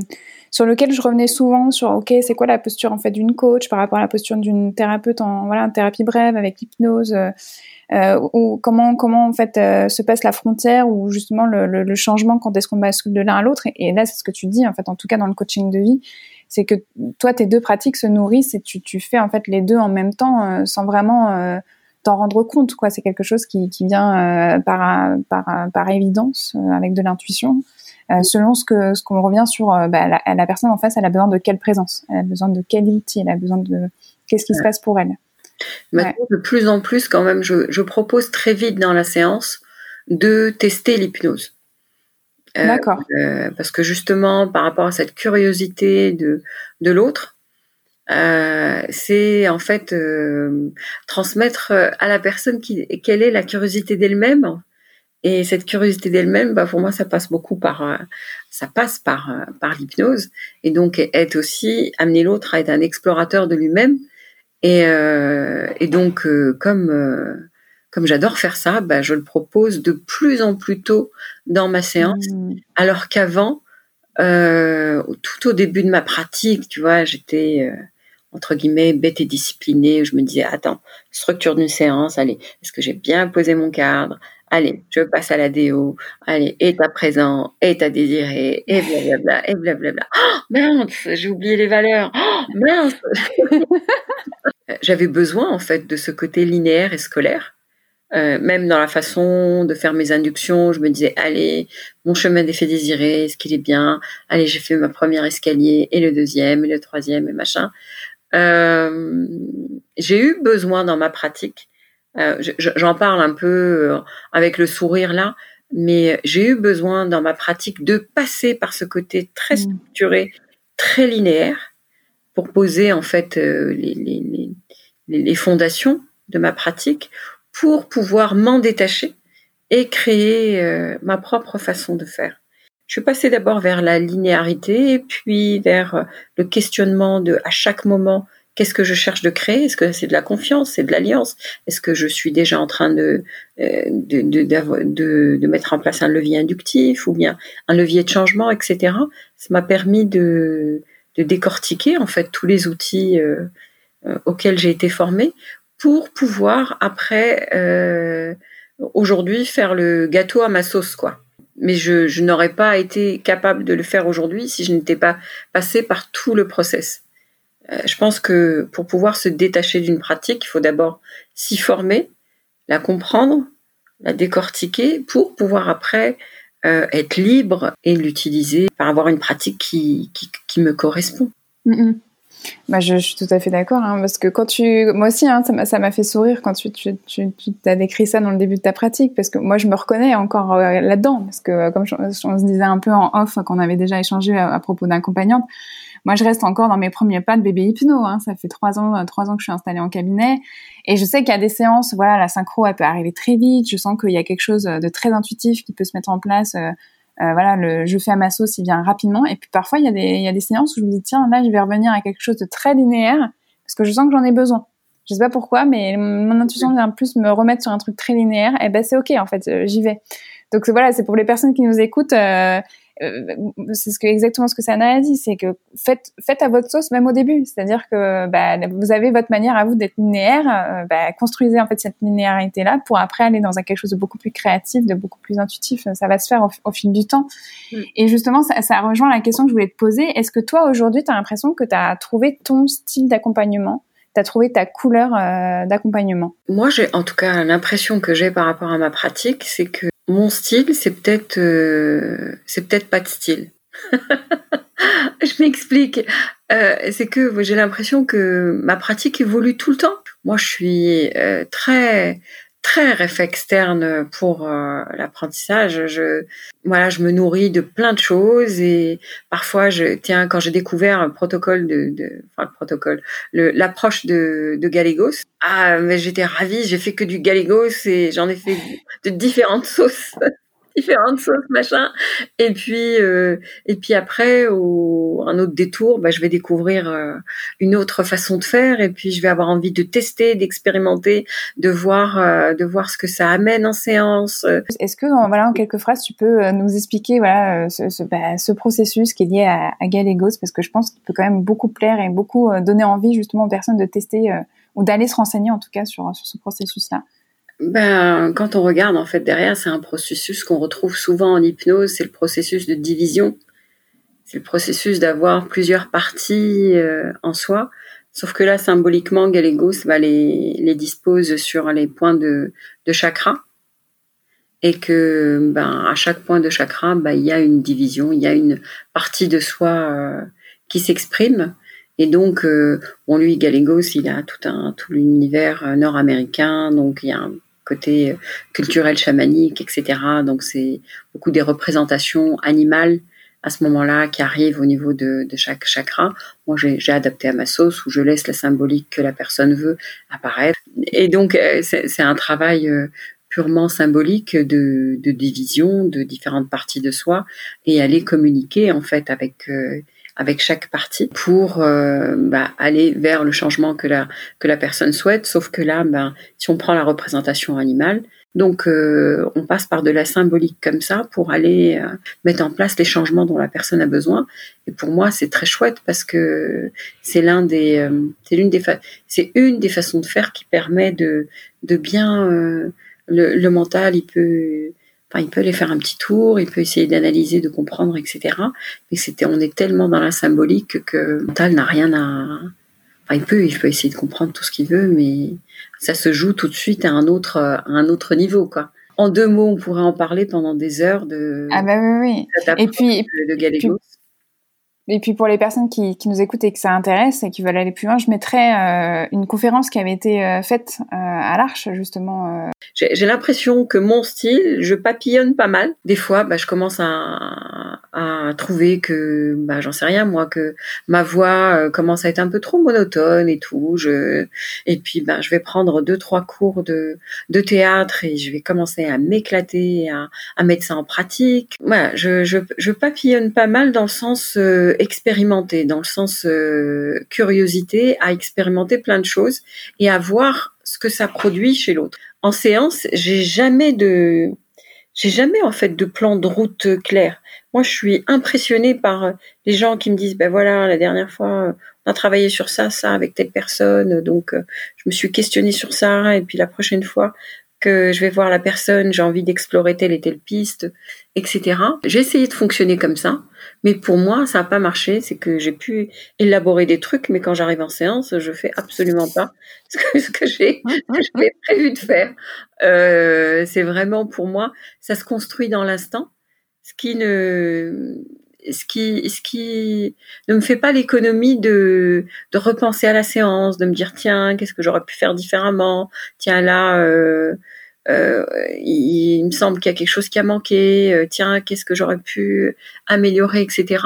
sur lequel je revenais souvent sur OK, c'est quoi la posture en fait d'une coach par rapport à la posture d'une thérapeute en voilà, thérapie brève avec l'hypnose euh, euh, ou comment comment en fait se passe la frontière ou justement le, changement quand est-ce qu'on bascule de l'un à l'autre et, là c'est ce que tu dis en fait en tout cas dans le coaching de vie c'est que toi tes deux pratiques se nourrissent et tu, tu fais en fait les deux en même temps sans vraiment t'en rendre compte quoi. C'est quelque chose qui, qui vient euh, par, par, par évidence euh, avec de l'intuition euh, selon ce que ce qu'on revient sur bah, la, la, personne en face elle a besoin de quelle présence? Elle a besoin de quel outil elle a besoin de qu'est-ce qui se passe pour elle? Maintenant, de plus en plus quand même je, je, propose très vite dans la séance de tester l'hypnose. D'accord. parce que justement, par rapport à cette curiosité de, de l'autre, euh, c'est en fait euh, transmettre euh, à la personne qui, quelle est la curiosité d'elle-même. Et cette curiosité d'elle-même, bah, pour moi, ça passe beaucoup par, ça passe par, par l'hypnose. Et donc, être aussi, amener l'autre à être un explorateur de lui-même. Et, et donc, comme, comme j'adore faire ça, bah, je le propose de plus en plus tôt dans ma séance, mmh. alors qu'avant, euh, tout au début de ma pratique, tu vois, j'étais entre guillemets bête et disciplinée. Où je me disais attends, structure d'une séance, allez, est-ce que j'ai bien posé mon cadre? Allez, je passe à la déo, allez, et à présent, et à désiré, et blablabla, et blablabla. Oh, mince, j'ai oublié les valeurs. Oh, mince. J'avais besoin, en fait, de ce côté linéaire et scolaire. Euh, même dans la façon de faire mes inductions, je me disais, allez, mon chemin des faits désirés, est-ce qu'il est bien? Allez, j'ai fait ma première escalier, et le deuxième, et le troisième, et machin. Euh, j'ai eu besoin dans ma pratique euh, j'en parle un peu euh, avec le sourire là, mais j'ai eu besoin dans ma pratique de passer par ce côté très mm. structuré, très linéaire, pour poser en fait euh, les, les, les, fondations de ma pratique, pour pouvoir m'en détacher et créer ma propre façon de faire. Je suis passée d'abord vers la linéarité, puis vers le questionnement de à chaque moment Qu'est-ce que je cherche de créer? Est-ce que c'est de la confiance, c'est de l'alliance? Est-ce que je suis déjà en train de euh, de, de, de, mettre en place un levier inductif ou bien un levier de changement, etc. Ça m'a permis de, de décortiquer en fait tous les outils euh, euh, auxquels j'ai été formée pour pouvoir après aujourd'hui faire le gâteau à ma sauce quoi. Mais je, n'aurais pas été capable de le faire aujourd'hui si je n'étais pas passée par tout le process. Euh, je pense que pour pouvoir se détacher d'une pratique, il faut d'abord s'y former, la comprendre, la décortiquer pour pouvoir après euh, être libre et l'utiliser, avoir une pratique qui, qui, me correspond. Bah, je, suis tout à fait d'accord, hein, parce que quand tu, moi aussi, hein, ça m'a fait sourire quand tu, tu, tu, as décrit ça dans le début de ta pratique, parce que moi, je me reconnais encore euh, là-dedans, parce que comme on se disait un peu en off, quand on avait déjà échangé à, à propos d'accompagnante, moi, je reste encore dans mes premiers pas de bébé hypno. Hein. Ça fait trois ans, euh, trois ans que je suis installée en cabinet, et je sais qu'il y a des séances. Voilà, la synchro, elle peut arriver très vite. Je sens qu'il y a quelque chose de très intuitif qui peut se mettre en place. Euh, euh, voilà, le je fais à ma sauce, il vient rapidement. Et puis parfois, il y a des, il y a des séances où je me dis tiens, là, je vais revenir à quelque chose de très linéaire parce que je sens que j'en ai besoin. Je sais pas pourquoi, mais mon intuition vient plus me remettre sur un truc très linéaire. Et ben c'est ok en fait, j'y vais. Donc voilà, c'est pour les personnes qui nous écoutent. Euh, euh, c'est ce que exactement ce que Sana a dit, c'est que faites faites à votre sauce même au début, c'est-à-dire que bah, vous avez votre manière à vous d'être linéaire, euh, bah, construisez en fait cette linéarité là pour après aller dans quelque chose de beaucoup plus créatif, de beaucoup plus intuitif. Ça va se faire au, fil du temps. Mm. Et justement, ça, ça, rejoint la question que je voulais te poser. Est-ce que toi aujourd'hui, tu as l'impression que tu as trouvé ton style d'accompagnement? Tu as trouvé ta couleur euh, d'accompagnement? Moi, j'ai en tout cas l'impression que j'ai par rapport à ma pratique, c'est que mon style, c'est peut-être, euh, c'est peut-être pas de style. je m'explique. Euh, c'est que j'ai l'impression que ma pratique évolue tout le temps. Moi, je suis euh, très très ref externe pour euh, l'apprentissage. Je voilà, je me nourris de plein de choses et parfois je tiens quand j'ai découvert un protocole de, enfin le protocole, l'approche de, de Gallegos. Ah mais j'étais ravie, j'ai fait que du Gallegos et j'en ai fait de différentes sauces différentes sauces, machin. Et puis, euh, et puis après, au un autre détour, bah, je vais découvrir euh, une autre façon de faire. Et puis, je vais avoir envie de tester, d'expérimenter, de voir, euh, de voir ce que ça amène en séance. Est-ce que, voilà, en quelques phrases, tu peux nous expliquer, voilà, ce, ce, bah, ce processus qui est lié à, à Gallegos, parce que je pense qu'il peut quand même beaucoup plaire et beaucoup donner envie justement aux personnes de tester ou d'aller se renseigner en tout cas sur, sur ce processus-là. Ben, quand on regarde, en fait, derrière, c'est un processus qu'on retrouve souvent en hypnose, c'est le processus de division. C'est le processus d'avoir plusieurs parties euh, en soi. Sauf que là, symboliquement, Gallegos va les, les dispose sur les points de, de chakra. Et que, ben, à chaque point de chakra, ben, il y a une division, il y a une partie de soi euh, qui s'exprime. Et donc, euh, bon, lui, Gallegos, il a tout un tout l'univers nord-américain, donc il y a un côté euh, culturel chamanique, etc. Donc c'est beaucoup des représentations animales à ce moment-là qui arrivent au niveau de, chaque chakra. Moi, j'ai adapté à ma sauce où je laisse la symbolique que la personne veut apparaître. Et donc, euh, c'est un travail euh, purement symbolique de, division de différentes parties de soi et aller communiquer en fait avec avec chaque partie pour euh, bah, aller vers le changement que la que la personne souhaite. Sauf que là, ben, si on prend la représentation animale, donc euh, on passe par de la symbolique comme ça pour aller euh, mettre en place les changements dont la personne a besoin. Et pour moi, c'est très chouette parce que c'est l'un des c'est l'une des c'est une des façons de faire qui permet de de bien le, mental, il peut, enfin, il peut aller faire un petit tour, il peut essayer d'analyser, de comprendre, etc. Mais c'était, on est tellement dans la symbolique que le mental n'a rien à, enfin, il peut, il peut essayer de comprendre tout ce qu'il veut, mais ça se joue tout de suite à un autre, à un autre niveau, quoi. En deux mots, on pourrait en parler pendant des heures de. Ah bah oui, oui. Et puis, de, de et puis pour les personnes qui, nous écoutent et que ça intéresse et qui veulent aller plus loin, je mettrai euh, une conférence qui avait été euh, faite euh, à l'Arche justement. J'ai l'impression que mon style, je papillonne pas mal. Des fois, bah, je commence à trouver que, bah, j'en sais rien moi, que ma voix commence à être un peu trop monotone et tout. Je et puis bah, je vais prendre deux trois cours de, de théâtre et je vais commencer à m'éclater, à, à mettre ça en pratique. Voilà, je, je, papillonne pas mal dans le sens expérimenter, dans le sens euh, curiosité, à expérimenter plein de choses et à voir ce que ça produit chez l'autre. En séance, j'ai jamais de, j'ai jamais en fait de plan de route clair. Moi, je suis impressionnée par les gens qui me disent, ben voilà, la dernière fois, on a travaillé sur ça, ça avec telle personne, donc euh, je me suis questionnée sur ça, et puis la prochaine fois, que je vais voir la personne, j'ai envie d'explorer telle et telle piste, etc. J'ai essayé de fonctionner comme ça, mais pour moi, ça n'a pas marché. C'est que j'ai pu élaborer des trucs, mais quand j'arrive en séance, je fais absolument pas ce que, que j'ai prévu de faire. Euh, c'est vraiment pour moi, ça se construit dans l'instant, ce qui ne ce qui, ce qui ne me fait pas l'économie de, de repenser à la séance, de me dire tiens, qu'est-ce que j'aurais pu faire différemment? Tiens là, euh, euh, il, me semble qu'il y a quelque chose qui a manqué. Euh, tiens, qu'est-ce que j'aurais pu améliorer, etc.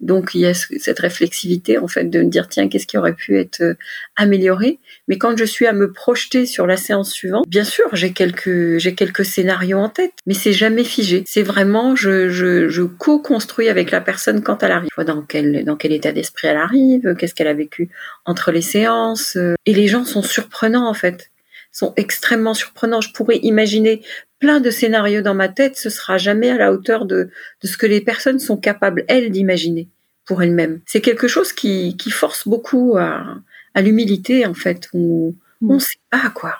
Donc il y a cette réflexivité en fait de me dire tiens qu'est-ce qui aurait pu être euh, amélioré. Mais quand je suis à me projeter sur la séance suivante, bien sûr j'ai quelques j'ai quelques scénarios en tête, mais c'est jamais figé. C'est vraiment je, je, je co-construis avec la personne quand elle arrive. Dans quel dans quel état d'esprit elle arrive, qu'est-ce qu'elle a vécu entre les séances. Euh, et les gens sont surprenants en fait sont extrêmement surprenants. Je pourrais imaginer plein de scénarios dans ma tête, ce sera jamais à la hauteur de, de ce que les personnes sont capables, elles, d'imaginer pour elles-mêmes. C'est quelque chose qui, qui force beaucoup à, à l'humilité, en fait. On ne mm. sait pas, quoi.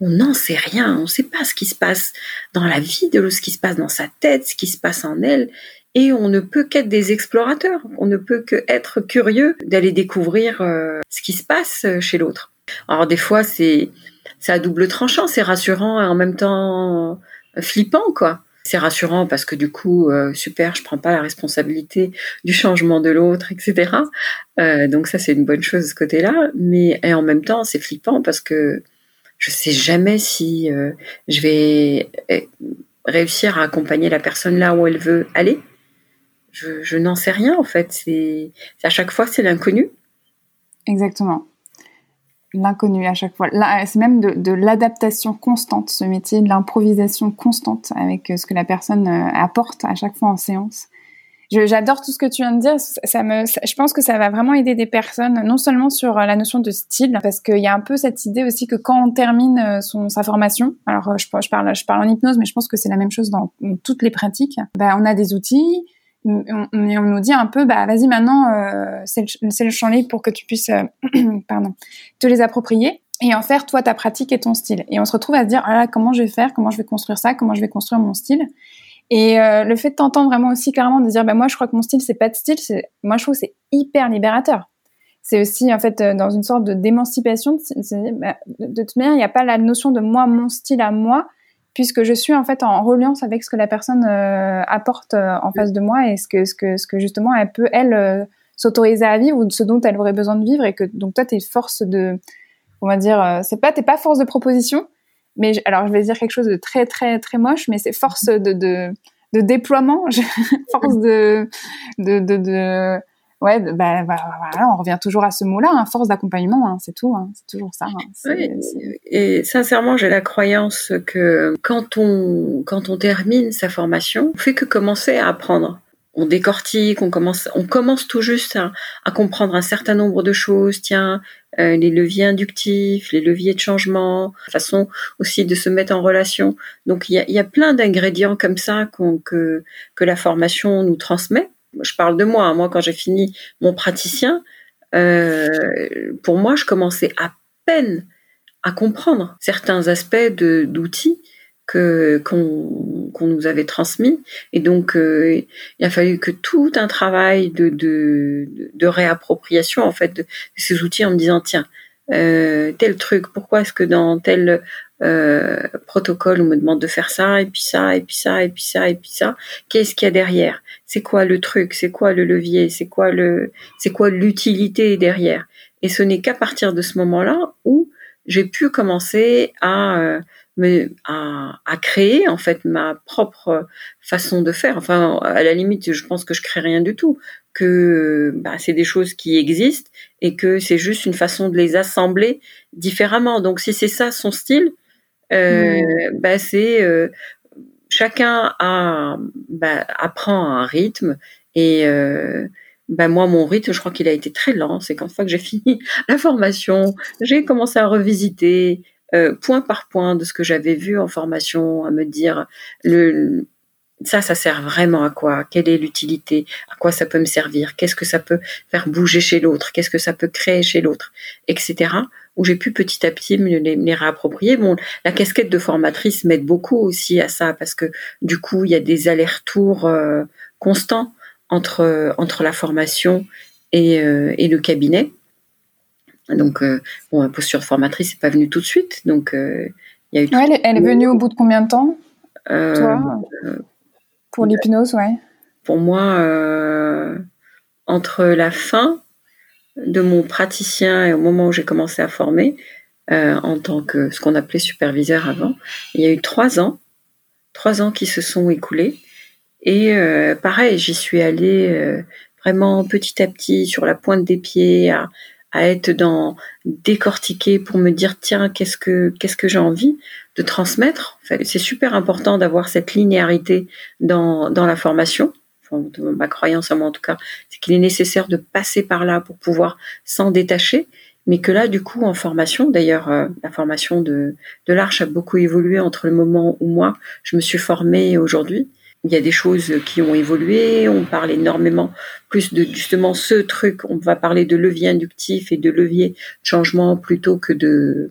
On n'en sait rien. On ne sait pas ce qui se passe dans la vie de l'autre, ce qui se passe dans sa tête, ce qui se passe en elle. Et on ne peut qu'être des explorateurs. On ne peut qu'être curieux d'aller découvrir euh, ce qui se passe chez l'autre. Alors des fois, c'est c'est à double tranchant, c'est rassurant et en même temps flippant, quoi. C'est rassurant parce que du coup, euh, super, je prends pas la responsabilité du changement de l'autre, etc. Euh, donc ça, c'est une bonne chose de ce côté-là. Mais et en même temps, c'est flippant parce que je sais jamais si euh, je vais eh, réussir à accompagner la personne là où elle veut aller. Je, je n'en sais rien en fait. C'est à chaque fois c'est l'inconnu. Exactement l'inconnu à chaque fois. C'est même de, l'adaptation constante, ce métier, de l'improvisation constante avec euh, ce que la personne euh, apporte à chaque fois en séance. J'adore tout ce que tu viens de dire. Ça me, je pense que ça va vraiment aider des personnes, non seulement sur euh, la notion de style, parce qu'il y a un peu cette idée aussi que quand on termine son, sa formation, alors je, parle, je parle en hypnose, mais je pense que c'est la même chose dans, toutes les pratiques. Ben, on a des outils, on, on, nous dit un peu, bah vas-y maintenant, euh, c'est le, champ libre pour que tu puisses, euh, pardon, te les approprier et en faire toi ta pratique et ton style. Et on se retrouve à se dire, ah comment je vais faire, comment je vais construire ça, comment je vais construire mon style. Et euh, le fait de t'entendre vraiment aussi carrément de dire, bah moi je crois que mon style c'est pas de style, moi je trouve c'est hyper libérateur. C'est aussi en fait dans une sorte de d'émancipation. Bah, de toute manière, il n'y a pas la notion de moi, mon style à moi puisque je suis en fait en reliance avec ce que la personne euh, apporte euh, en face de moi et ce que, ce que, ce que justement elle peut, elle, euh, s'autoriser à vivre ou ce dont elle aurait besoin de vivre et que donc toi, tu es force de, on va dire, c'est pas, t'es pas force de proposition, mais alors je vais dire quelque chose de très, très, très moche, mais c'est force de, de, de déploiement, force de, de, de, de ouais, bah, bah, voilà, on revient toujours à ce mot-là, hein, force d'accompagnement, hein, c'est tout, hein, c'est toujours ça. Et sincèrement, j'ai la croyance que quand on quand on termine sa formation, on fait que commencer à apprendre. On décortique, on commence, on commence tout juste à, à comprendre un certain nombre de choses. Tiens, euh, les leviers inductifs, les leviers de changement, façon aussi de se mettre en relation. Donc il y a, y a plein d'ingrédients comme ça que que la formation nous transmet je parle de moi. Hein. Moi, quand j'ai fini mon praticien, euh, pour moi, je commençais à peine à comprendre certains aspects d'outils que qu'on nous avait transmis et donc euh, il a fallu que tout un travail de de, réappropriation en fait de, ces outils en me disant tiens euh, tel truc pourquoi est-ce que dans tel euh, protocole on me demande de faire ça et puis ça et puis ça et puis ça et puis ça. Qu'est-ce qu'il y a derrière? C'est quoi le truc? C'est quoi le levier? C'est quoi le c'est quoi l'utilité derrière? Et ce n'est qu'à partir de ce moment-là où j'ai pu commencer à euh, à, à, créer en fait ma propre façon de faire. Enfin, à la limite, je pense que je crée rien du tout, que bah, c'est des choses qui existent et que c'est juste une façon de les assembler différemment. Donc, si c'est ça son style, mmh. bah, c'est euh, chacun a, bah, apprend un rythme et euh, ben moi, mon rythme, je crois qu'il a été très lent. C'est qu'une fois que j'ai fini la formation, j'ai commencé à revisiter euh, point par point de ce que j'avais vu en formation, à me dire le ça, ça sert vraiment à quoi? Quelle est l'utilité? À quoi ça peut me servir? Qu'est-ce que ça peut faire bouger chez l'autre? Qu'est-ce que ça peut créer chez l'autre? Etc. Où j'ai pu petit à petit me les, réapproprier. Bon, la casquette de formatrice m'aide beaucoup aussi à ça parce que du coup, il y a des allers-retours euh, constants entre entre la formation et, euh, et le cabinet. Donc, euh, bon, la posture de formatrice n'est pas venue tout de suite. Donc, euh, il y a eu. Ouais, elle, est venue au bout de combien de temps Toi Pour l'hypnose, ouais. Pour moi, entre la fin de mon praticien et au moment où j'ai commencé à former, en tant que ce qu'on appelait superviseur avant, il y a eu trois ans, trois ans qui se sont écoulés. Et pareil, j'y suis allée vraiment petit à petit sur la pointe des pieds à, à être dans décortiquer pour me dire tiens qu'est-ce que qu'est-ce que j'ai envie de transmettre. c'est super important d'avoir cette linéarité dans dans la formation. Ma croyance à moi en tout cas, c'est qu'il est nécessaire de passer par là pour pouvoir s'en détacher, mais que là du coup en formation, d'ailleurs euh, la formation de de l'Arche a beaucoup évolué entre le moment où moi je me suis formée aujourd'hui il y a des choses qui ont évolué. On parle énormément plus de justement ce truc. On va parler de levier inductif et de levier de changement plutôt que de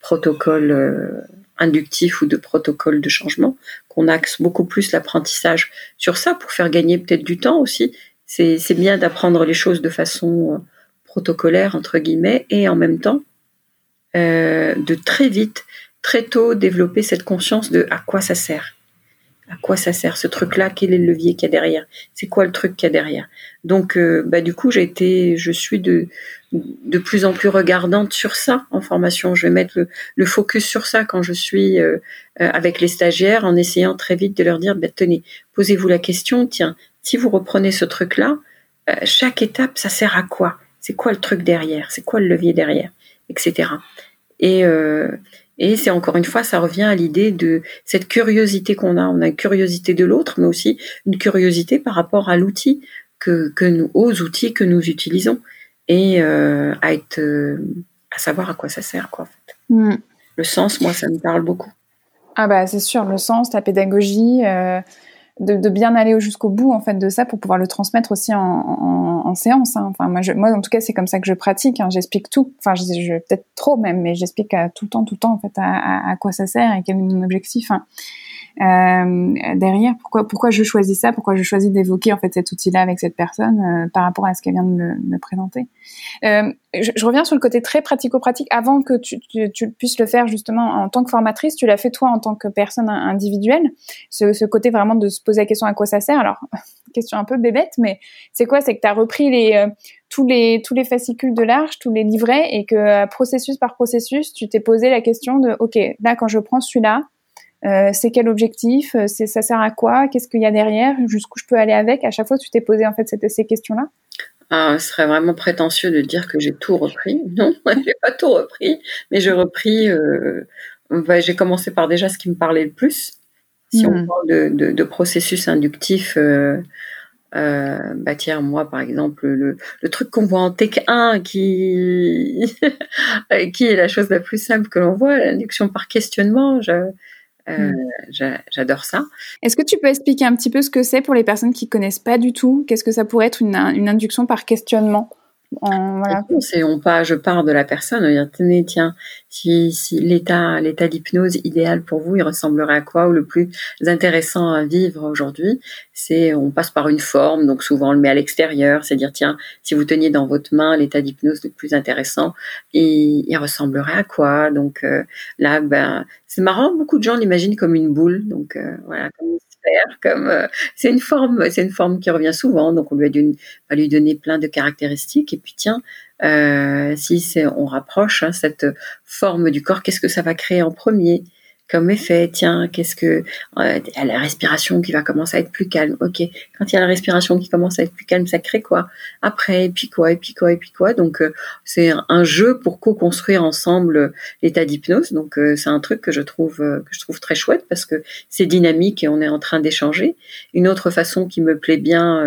protocole euh, inductif ou de protocole de changement. Qu'on axe beaucoup plus l'apprentissage sur ça pour faire gagner peut-être du temps aussi. C'est bien d'apprendre les choses de façon euh, protocolaire entre guillemets et en même temps euh, de très vite, très tôt développer cette conscience de à quoi ça sert. À quoi ça sert ce truc-là? Quel est le levier qu'il y a derrière? C'est quoi le truc qu'il y a derrière? Donc, euh, bah, du coup, j'ai été, je suis de de plus en plus regardante sur ça en formation. Je vais mettre le, focus sur ça quand je suis euh, euh, avec les stagiaires, en essayant très vite de leur dire bah, tenez, posez-vous la question. Tiens, si vous reprenez ce truc-là, chaque étape, ça sert à quoi? C'est quoi le truc derrière? C'est quoi le levier derrière? Etc. Et et c'est encore une fois, ça revient à l'idée de cette curiosité qu'on a. On a une curiosité de l'autre, mais aussi une curiosité par rapport à l'outil que nous, aux outils que nous utilisons et euh, à être, euh, à savoir à quoi ça sert, quoi. En fait. Mm. Le sens, moi, ça me parle beaucoup. Ah bah c'est sûr, le sens, la pédagogie. Euh de, bien aller jusqu'au bout en fait de ça pour pouvoir le transmettre aussi en, séance. Hein. Enfin moi, je, moi en tout cas c'est comme ça que je pratique. Hein. J'explique tout. Enfin je, je peut-être trop même, mais j'explique tout le temps, tout le temps en fait à, à, quoi ça sert et quel est mon objectif. Hein derrière pourquoi pourquoi je choisis ça? Pourquoi je choisis d'évoquer en fait cet outil-là avec cette personne euh, par rapport à ce qu'elle vient de me, me présenter? Euh, je, je, reviens sur le côté très pratico-pratique. Avant que tu, tu, tu, puisses le faire justement en tant que formatrice tu l'as fait toi en tant que personne individuelle. Ce, ce, côté vraiment de se poser la question à quoi ça sert. Alors question un peu bébête mais c'est quoi? C'est que tu as repris les euh, tous les tous les fascicules de l'arche, tous les livrets, et que euh, processus par processus, tu t'es posé la question de ok, là quand je prends celui-là, euh, c'est quel objectif, euh, c'est ça sert à quoi, qu'est-ce qu'il y a derrière, jusqu'où je peux aller avec? À chaque fois, tu t'es posé en fait ces questions-là. Ah, ce serait vraiment prétentieux de dire que j'ai tout repris. Non, j'ai pas tout repris, mais j'ai repris. Euh, bah, j'ai commencé par déjà ce qui me parlait le plus. Si on hmm. parle de, de, processus inductif, euh, bah tiens, moi par exemple, le, le truc qu'on voit en Tech 1 qui, qui est la chose la plus simple que l'on voit, l'induction par questionnement. Je, euh, hmm. J'adore ça. Est-ce que tu peux expliquer un petit peu ce que c'est pour les personnes qui connaissent pas du tout? Qu'est-ce que ça pourrait être une, une induction par questionnement? Voilà. C'est on pas, je pars de la personne. Tenez, tiens, si, si l'état l'état d'hypnose idéal pour vous, il ressemblerait à quoi ou le plus intéressant à vivre aujourd'hui, c'est on passe par une forme, donc souvent on le met à l'extérieur, c'est dire tiens, si vous teniez dans votre main l'état d'hypnose le plus intéressant, il, il ressemblerait à quoi? Donc euh, là, ben c'est marrant, beaucoup de gens l'imaginent comme une boule, donc euh, voilà, comme euh, c'est une forme, c'est une forme qui revient souvent, donc on lui a dû, lui donner plein de caractéristiques, et puis tiens, euh, si on rapproche hein, cette forme du corps, qu'est-ce que ça va créer en premier? Comme effet Tiens, qu'est-ce que euh, a la respiration qui va commencer à être plus calme. Ok, quand il y a la respiration qui commence à être plus calme, ça crée quoi? Après, et puis quoi, et puis quoi, et puis quoi? Donc euh, c'est un jeu pour co-construire ensemble l'état d'hypnose. Donc c'est un truc que je trouve que je trouve très chouette parce que c'est dynamique et on est en train d'échanger. Une autre façon qui me plaît bien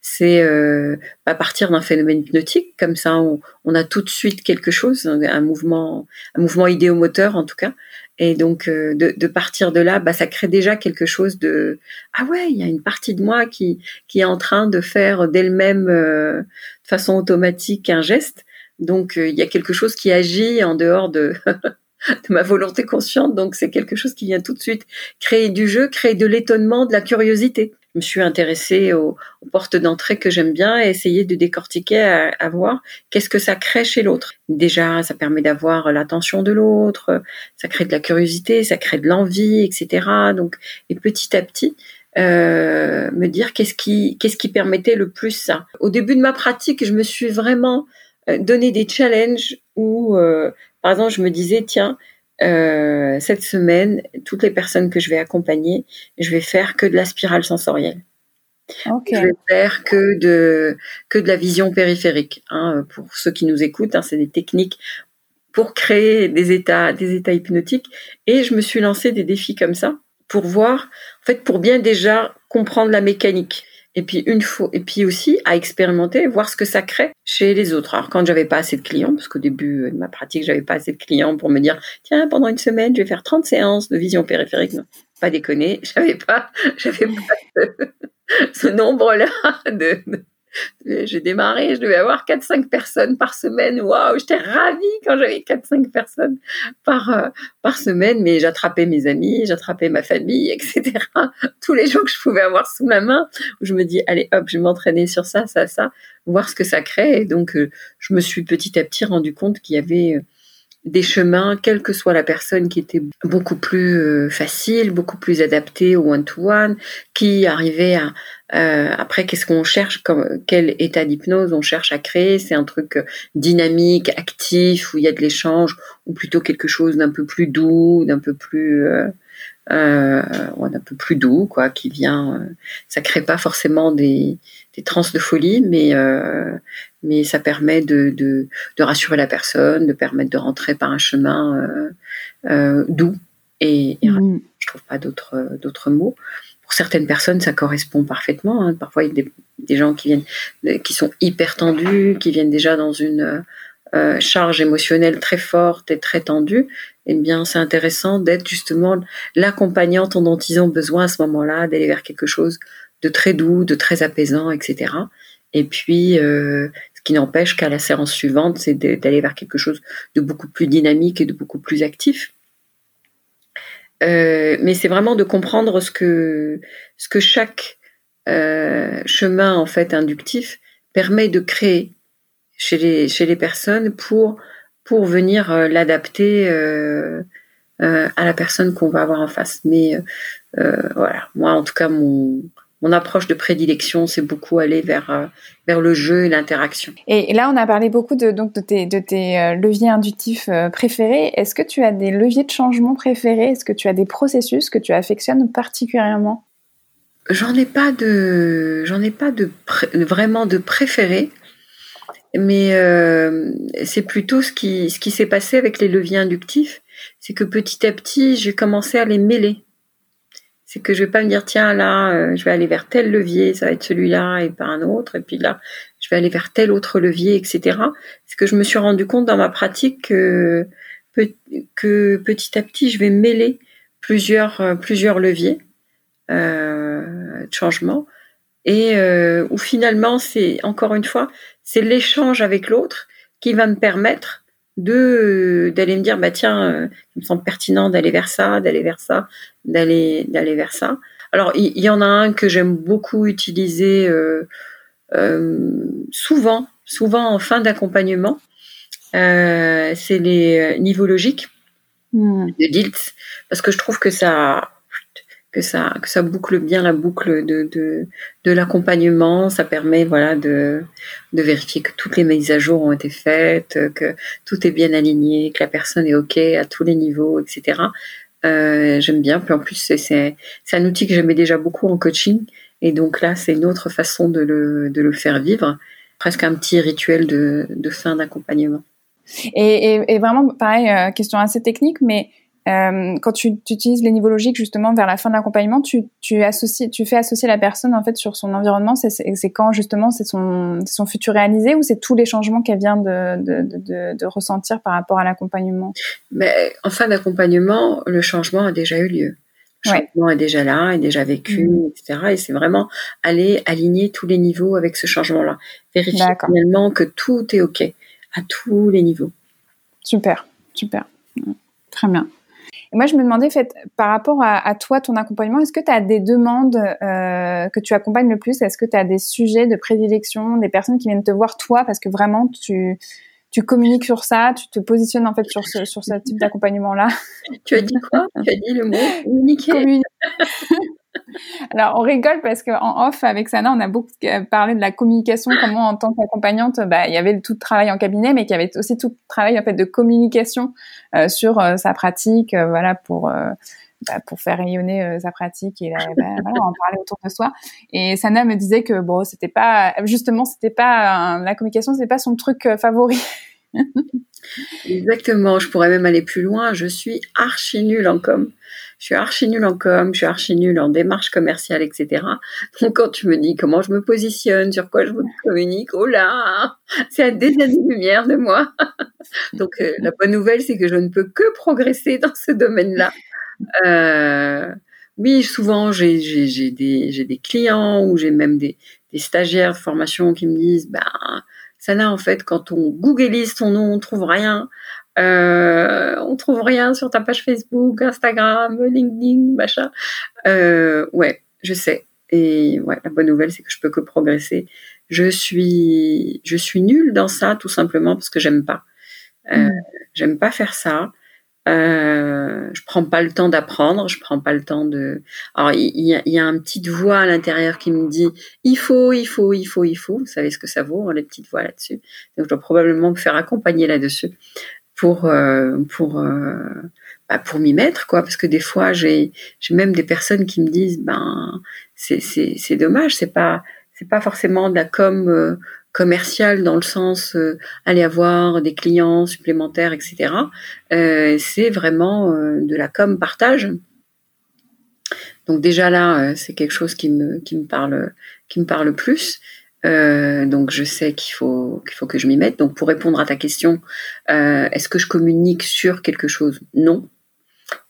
c'est euh, à partir d'un phénomène hypnotique, comme ça on, on, a tout de suite quelque chose, un mouvement, un mouvement idéomoteur en tout cas, et donc euh, de, de, partir de là, bah, ça crée déjà quelque chose de ah ouais, il y a une partie de moi qui qui est en train de faire d'elle-même euh, de façon automatique un geste, donc euh, il y a quelque chose qui agit en dehors de de ma volonté consciente, donc c'est quelque chose qui vient tout de suite créer du jeu, créer de l'étonnement, de la curiosité je me suis intéressée aux, portes d'entrée que j'aime bien et essayer de décortiquer à, voir qu'est-ce que ça crée chez l'autre. Déjà, ça permet d'avoir l'attention de l'autre, ça crée de la curiosité, ça crée de l'envie, etc. Donc, et petit à petit, euh, me dire qu'est-ce qui, qu'est-ce qui permettait le plus ça. Au début de ma pratique, je me suis vraiment euh, donné des challenges où, euh, par exemple, je me disais, tiens, euh, cette semaine, toutes les personnes que je vais accompagner, je vais faire que de la spirale sensorielle. Okay. Je vais faire que de que de la vision périphérique. Hein, pour ceux qui nous écoutent, hein, c'est des techniques pour créer des états des états hypnotiques. Et je me suis lancé des défis comme ça pour voir, en fait, pour bien déjà comprendre la mécanique et puis aussi à expérimenter voir ce que ça crée chez les autres. Alors quand j'avais pas assez de clients parce qu'au début de ma pratique j'avais pas assez de clients pour me dire tiens pendant une semaine je vais faire 30 séances de vision périphérique non pas déconner j'avais pas j'avais pas ce, nombre là de, j'ai démarré, je devais avoir 4-5 personnes par semaine. Waouh, j'étais ravie quand j'avais 4-5 personnes par, euh, par semaine, mais j'attrapais mes amis, j'attrapais ma famille, etc. Tous les gens que je pouvais avoir sous ma main, où je me dis, allez hop, je vais m'entraîner sur ça, ça, ça, voir ce que ça crée. Et donc, euh, je me suis petit à petit rendu compte qu'il y avait euh, des chemins, quelle que soit la personne, qui était beaucoup plus euh, facile, beaucoup plus adapté au one-to-one, qui arrivait à... Euh, après, qu'est-ce qu'on cherche comme Quel état d'hypnose on cherche à créer? C'est un truc euh, dynamique, actif, où il y a de l'échange, ou plutôt quelque chose d'un peu plus doux, d'un peu plus... Euh, euh, un peu plus doux, quoi, qui vient. ça crée pas forcément des, des trans de folie, mais euh, mais ça permet de, de, de, rassurer la personne, de permettre de rentrer par un chemin euh, euh, doux et, et mm. je trouve pas d'autres d'autres mots. Pour certaines personnes, ça correspond parfaitement. Hein. Parfois, il y a des, gens qui viennent, qui sont hyper tendus, qui viennent déjà dans une euh, charge émotionnelle très forte et très tendue. Eh bien, c'est intéressant d'être justement l'accompagnante dont ils ont besoin à ce moment-là, d'aller vers quelque chose de très doux, de très apaisant, etc. Et puis, euh, ce qui n'empêche qu'à la séance suivante, c'est d'aller vers quelque chose de beaucoup plus dynamique et de beaucoup plus actif. Euh, mais c'est vraiment de comprendre ce que, ce que chaque euh, chemin en fait inductif permet de créer chez les, chez les personnes pour, pour venir euh, l'adapter euh, euh, à la personne qu'on va avoir en face. Mais voilà, moi en tout cas, mon, mon approche de prédilection, c'est beaucoup aller vers euh, vers le jeu et l'interaction. Et, là, on a parlé beaucoup de donc de tes de tes euh, leviers inductifs euh, préférés. Est-ce que tu as des leviers de changement préférés? Est-ce que tu as des processus que tu affectionnes particulièrement? J'en ai pas de j'en ai pas de vraiment de préférés, mais c'est plutôt ce qui ce qui s'est passé avec les leviers inductifs, c'est que petit à petit, j'ai commencé à les mêler c'est que je vais pas me dire tiens là euh, je vais aller vers tel levier ça va être celui-là et pas un autre et puis là je vais aller vers tel autre levier etc c'est que je me suis rendu compte dans ma pratique que, que petit à petit je vais mêler plusieurs euh, plusieurs leviers euh, de changement. Et euh, où finalement c'est encore une fois c'est l'échange avec l'autre qui va me permettre de d'aller me dire bah tiens, il me semble pertinent d'aller vers ça, d'aller vers ça, d'aller d'aller vers ça. Alors il y, en a un que j'aime beaucoup utiliser souvent, souvent en fin d'accompagnement. c'est les niveaux logiques hmm. de DILT parce que je trouve que ça que ça que ça boucle bien la boucle de de, de l'accompagnement. Ça permet voilà de de vérifier que toutes les mises à jour ont été faites que tout est bien aligné que la personne est ok à tous les niveaux etc euh, j'aime bien. Puis en plus c'est c'est un outil que j'aimais déjà beaucoup en coaching. Et donc là c'est une autre façon de le de le faire vivre. Presque un petit rituel de de fin d'accompagnement. Et, et, et, vraiment pareil euh, question assez technique mais euh, quand tu, tu, utilises les niveaux logiques justement vers la fin de l'accompagnement, tu, tu, associes, tu fais associer la personne en fait sur son environnement. C'est quand justement c'est son, son futur réalisé ou c'est tous les changements qu'elle vient de, de, de, de, ressentir par rapport à l'accompagnement? Mais en fin d'accompagnement, le changement a déjà eu lieu. Le changement est déjà là, est déjà vécu, mmh. etc. Et c'est vraiment aller aligner tous les niveaux avec ce changement-là. Vérifier finalement que tout est OK à tous les niveaux. Super, super. Très bien moi, je me demandais, fait, par rapport à, toi, ton accompagnement, est-ce que tu as des demandes euh, que tu accompagnes le plus? Est-ce que tu as des sujets de prédilection, des personnes qui viennent te voir toi? Parce que vraiment tu tu communiques sur ça, tu te positionnes en fait sur ce, sur ce type d'accompagnement-là. Tu as dit quoi? Tu as dit le mot communiquer. Alors, on rigole parce qu'en off, avec Sana, on a beaucoup parlé de la communication, comment en tant qu'accompagnante, bah, il y avait tout le travail en cabinet, mais qu'il y avait aussi tout le travail en fait de communication euh, sur euh, sa pratique, euh, voilà, pour bah, pour faire rayonner sa pratique et bah, voilà, en parler autour de soi. Et Sana me disait que bon, c'était pas justement, c'était pas la communication, c'était pas son truc favori. Exactement. Je pourrais même aller plus loin. Je suis archi nulle en com je suis archi nulle en com, je suis archi nulle en démarche commerciale, etc. Donc quand tu me dis comment je me positionne, sur quoi je me communique, oh là, c'est à des années-lumière de moi. Donc euh, la bonne nouvelle, c'est que je ne peux que progresser dans ce domaine-là. Euh, oui, souvent j'ai des, clients ou j'ai même des, stagiaires de formation qui me disent, ben, ça n'a en fait, quand on googlise ton nom, on trouve rien. Euh, on trouve rien sur ta page Facebook, Instagram, LinkedIn, machin. Euh, ouais, je sais. Et ouais, la bonne nouvelle, c'est que je peux que progresser. Je suis, je suis nulle dans ça, tout simplement parce que j'aime pas. Euh, mm. J'aime pas faire ça. Euh, je prends pas le temps d'apprendre, je prends pas le temps de. Alors il y, a, y a une petite voix à l'intérieur qui me dit il faut, il faut, il faut, il faut. Vous savez ce que ça vaut, hein, les petites voix là-dessus. Donc je dois probablement me faire accompagner là-dessus pour euh, pour euh, bah, pour m'y mettre quoi. Parce que des fois j'ai j'ai même des personnes qui me disent ben c'est c'est c'est dommage. C'est pas c'est pas forcément de la com euh, commerciale dans le sens aller avoir des clients supplémentaires etc c'est vraiment de la com partage. Donc déjà là c'est quelque chose qui me qui me parle qui me parle plus euh, donc je sais qu'il faut qu'il faut que je m'y mette. Donc pour répondre à ta question, euh, est-ce que je communique sur quelque chose? Non,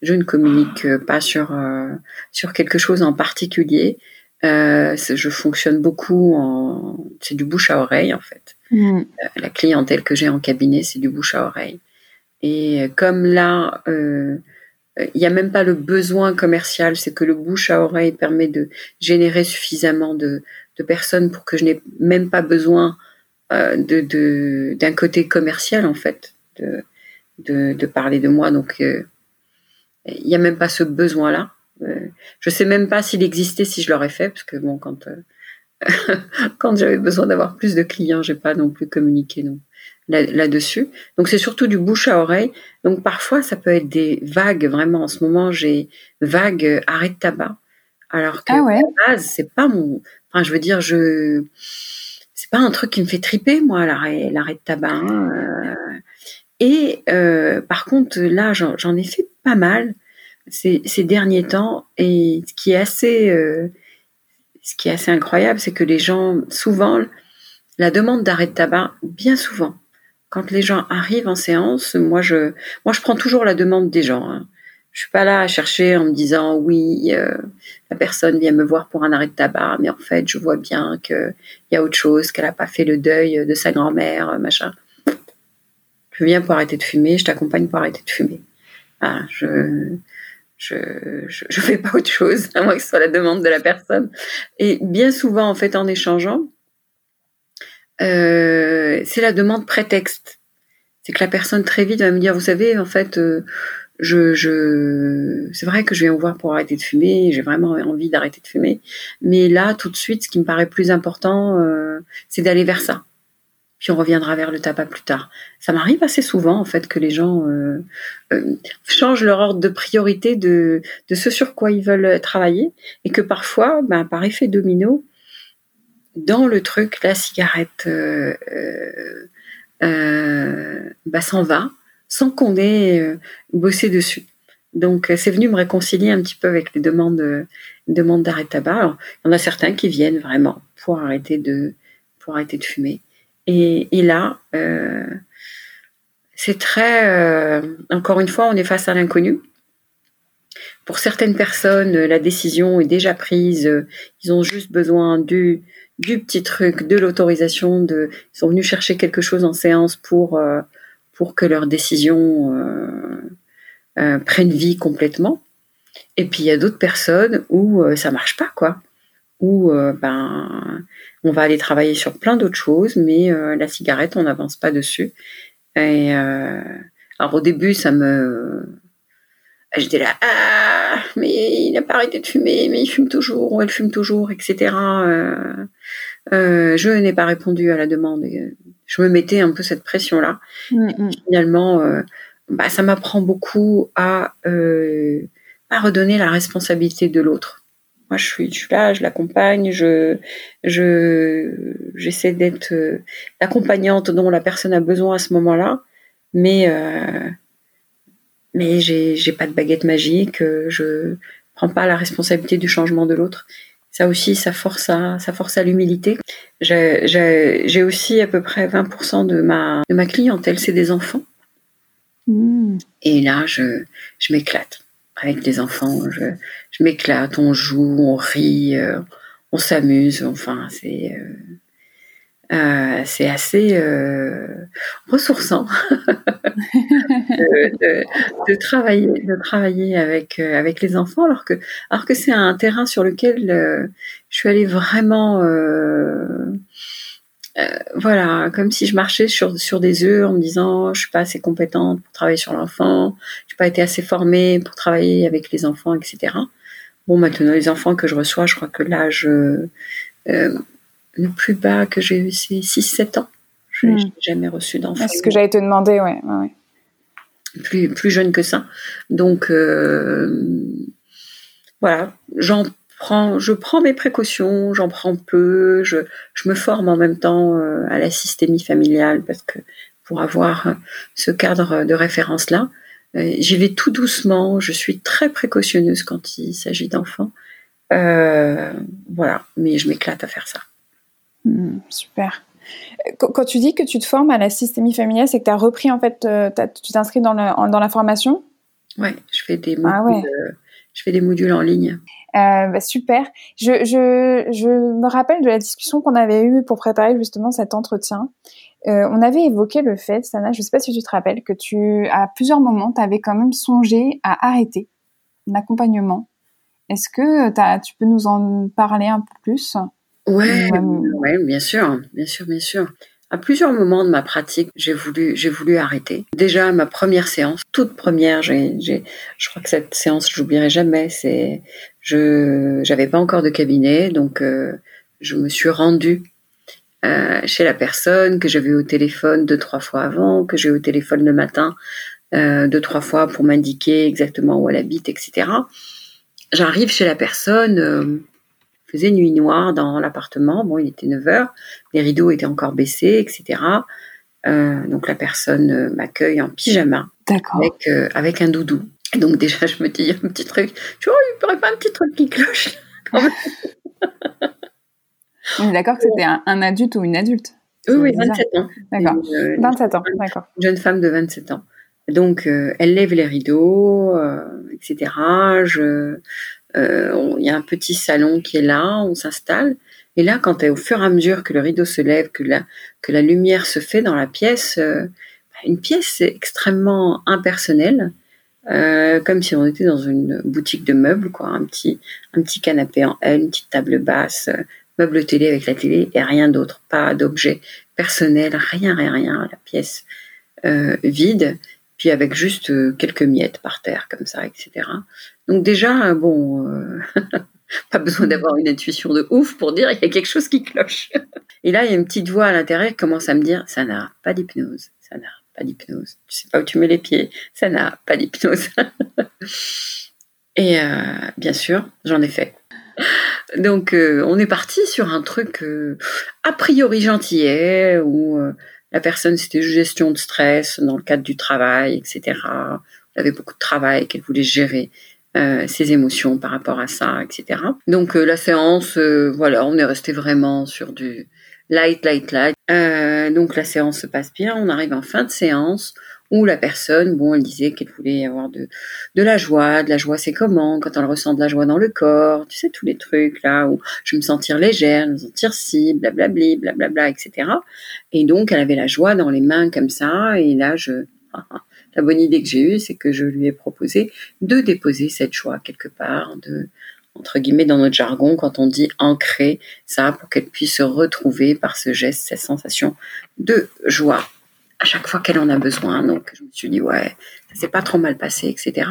je ne communique pas sur euh, sur quelque chose en particulier. Euh, je fonctionne beaucoup en c'est du bouche à oreille en fait. Mm. Euh, la clientèle que j'ai en cabinet, c'est du bouche à oreille. Et comme là, il n'y a même pas le besoin commercial, c'est que le bouche à oreille permet de générer suffisamment de, de personnes pour que je n'ai même pas besoin euh, de d'un côté commercial en fait de, de, parler de moi. Donc euh, il n'y a même pas ce besoin là. Euh, je sais même pas s'il existait si je l'aurais fait parce que bon quand quand j'avais besoin d'avoir plus de clients, j'ai pas non plus communiqué non là-dessus. Donc c'est surtout du bouche à oreille. Donc parfois ça peut être des vagues vraiment. En ce moment j'ai vague arrêt de tabac. Alors que ah base c'est pas mon Enfin, je veux dire, c'est pas un truc qui me fait triper, moi, l'arrêt, de tabac. Hein, euh. Et euh, par contre, là, j'en, ai fait pas mal ces, derniers temps. Et ce qui est assez, euh, ce qui est assez incroyable, c'est que les gens, souvent, la demande d'arrêt de tabac, bien souvent, quand les gens arrivent en séance, moi, je, moi, je prends toujours la demande des gens. Hein. Je suis pas là à chercher en me disant oui, euh, la personne vient me voir pour un arrêt de tabac, mais en fait, je vois bien qu'il y a autre chose, qu'elle n'a pas fait le deuil de sa grand-mère, machin. Je je viens pour arrêter de fumer, je t'accompagne pour arrêter de fumer. je, je, je, fais pas autre chose, à moins que ce soit la demande de la personne. Et bien souvent, en fait, en échangeant, euh, c'est la demande prétexte. C'est que la personne très vite va me dire, vous savez, en fait, euh, je, je, c'est vrai que je viens vous voir pour arrêter de fumer, j'ai vraiment envie d'arrêter de fumer, mais là, tout de suite, ce qui me paraît plus important, euh, c'est d'aller vers ça. Puis on reviendra vers le tabac plus tard. Ça m'arrive assez souvent en fait que les gens euh, euh, changent leur ordre de priorité de, de ce sur quoi ils veulent travailler et que parfois, ben, par effet domino, dans le truc, la cigarette euh, ben, s'en va sans qu'on ait bossé dessus. Donc c'est venu me réconcilier un petit peu avec les demandes, demandes d'arrêt tabac. Alors, il y en a certains qui viennent vraiment pour arrêter de pour arrêter de fumer. Et, là, euh, c'est très, euh, encore une fois, on est face à l'inconnu. Pour certaines personnes, la décision est déjà prise. Ils ont juste besoin du, du petit truc, de l'autorisation. De, ils sont venus chercher quelque chose en séance pour, euh, pour que leur décision prenne vie complètement. Et puis il y a d'autres personnes où ça marche pas, quoi. Où ben on va aller travailler sur plein d'autres choses, mais euh, la cigarette, on n'avance pas dessus. Et euh, alors au début, ça me, j'étais là, ah, mais il n'a pas arrêté de fumer, mais il fume toujours, ou elle fume toujours, etc. Euh, je n'ai pas répondu à la demande. Je me mettais un peu cette pression-là. Mm, mm. Finalement, bah, ça m'apprend beaucoup à, à redonner la responsabilité de l'autre. Moi, je suis, je là, je l'accompagne, je, je, j'essaie d'être euh, l'accompagnante dont la personne a besoin à ce moment-là, mais, euh, mais j'ai, j'ai pas de baguette magique, euh, je prends pas la responsabilité du changement de l'autre. Ça aussi, ça force à, ça force à l'humilité. J'ai, aussi à peu près 20% de ma, de ma clientèle, c'est des enfants. Mmh. Et là, je, je m'éclate avec les enfants. Je, je m'éclate, on joue, on rit, euh, on s'amuse. Enfin, c'est euh, euh, c'est assez ressourçant de, travailler de travailler avec avec les enfants alors que alors que c'est un terrain sur lequel je suis allée vraiment voilà, comme si je marchais sur, sur des œufs en me disant je suis pas assez compétente pour travailler sur l'enfant, je n'ai pas été assez formée pour travailler avec les enfants, etc. Bon, maintenant, les enfants que je reçois, je crois que l'âge euh, le plus bas que j'ai eu, c'est 6-7 ans. Je n'ai hmm. jamais reçu d'enfant. C'est ce que j'allais te demander, ouais. ouais. Plus, plus jeune que ça. Donc, euh, voilà, j'en prends, je prends mes précautions, j'en prends peu, je, je, me forme en même temps euh, à la systémie familiale parce que pour avoir ce cadre de référence-là, euh, j'y vais tout doucement, je suis très précautionneuse quand il s'agit d'enfants. Euh, voilà, mais je m'éclate à faire ça. Hmm, super. Quand tu dis que tu te formes à la systémie familiale, c'est que tu as repris en fait, euh, tu t'inscris dans, dans la formation? Ouais, je fais des ah modules, je fais des modules en ligne. bah, super. Je, je, je, me rappelle de la discussion qu'on avait eue pour préparer justement cet entretien. Euh, on avait évoqué le fait, Sana, je ne sais pas si tu te rappelles, que tu, à plusieurs moments, tu avais quand même songé à arrêter l'accompagnement. Est-ce que tu peux nous en parler un peu plus? Ouais, ouais, bien sûr, bien sûr, bien sûr. À plusieurs moments de ma pratique, j'ai voulu, j'ai voulu arrêter. Déjà, ma première séance, toute première, j'ai, je crois que cette séance, je l'oublierai jamais. C'est, je, j'avais pas encore de cabinet, donc euh, je me suis rendue euh, chez la personne, que j'avais au téléphone deux, trois fois avant, que j'ai au téléphone le matin euh, deux, trois fois pour m'indiquer exactement où elle habite, etc. J'arrive chez la personne, euh, faisait nuit noire dans l'appartement, bon, il était 9 heures, les rideaux étaient encore baissés, etc. Euh, donc la personne m'accueille en pyjama, avec, avec un doudou. Et donc déjà, je me dis un petit truc, je oh, il pourrait pas un petit truc qui cloche On est d'accord que c'était un, adulte ou une adulte Oui, oui, 27 ans. D'accord. 27 ans, d'accord. Une jeune femme de 27 ans. Donc, euh, elle lève les rideaux, euh, etc. Je, euh, il y a un petit salon qui est là, on s'installe. Et là, quand au fur et à mesure que le rideau se lève, que la, que la lumière se fait dans la pièce, bah, une pièce extrêmement impersonnelle, euh, comme si on était dans une boutique de meubles, quoi, un petit, un petit canapé en L, une petite table basse, euh, meuble télé avec la télé et rien d'autre, pas d'objet personnel, rien, rien, rien, la pièce euh, vide, puis avec juste quelques miettes par terre comme ça, etc. Donc déjà, bon, pas besoin d'avoir une intuition de ouf pour dire il y a quelque chose qui cloche. Et là, il y a une petite voix à l'intérieur qui commence à me dire ça n'a pas d'hypnose, ça n'a pas d'hypnose. Tu sais pas où tu mets les pieds, ça n'a pas d'hypnose. Et euh, bien sûr, j'en ai fait. Donc, euh, on est parti sur un truc euh, a priori gentillet, où la personne, c'était gestion de stress dans le cadre du travail, etc. Elle avait beaucoup de travail qu'elle voulait gérer. ses émotions par rapport à ça, etc. Donc la séance, voilà, on est resté vraiment sur du light, light, light. Euh, donc la séance se passe bien. On arrive en fin de séance où la personne, bon, elle disait qu'elle voulait avoir de, de la joie. De la joie, c'est comment Quand on ressent de la joie dans le corps, tu sais, tous les trucs là où je me sentir légère, me sentir si, blablabli, blablabla, etc. Et donc, elle avait la joie dans les mains comme ça. Et là, je... La bonne idée que j'ai eue, c'est que je lui ai proposé de déposer cette joie quelque part, de entre guillemets, dans notre jargon, quand on dit ancrer ça pour qu'elle puisse se retrouver par ce geste, cette sensation de joie à chaque fois qu'elle en a besoin. Donc, je me suis dit, ouais, ça s'est pas trop mal passé, etc.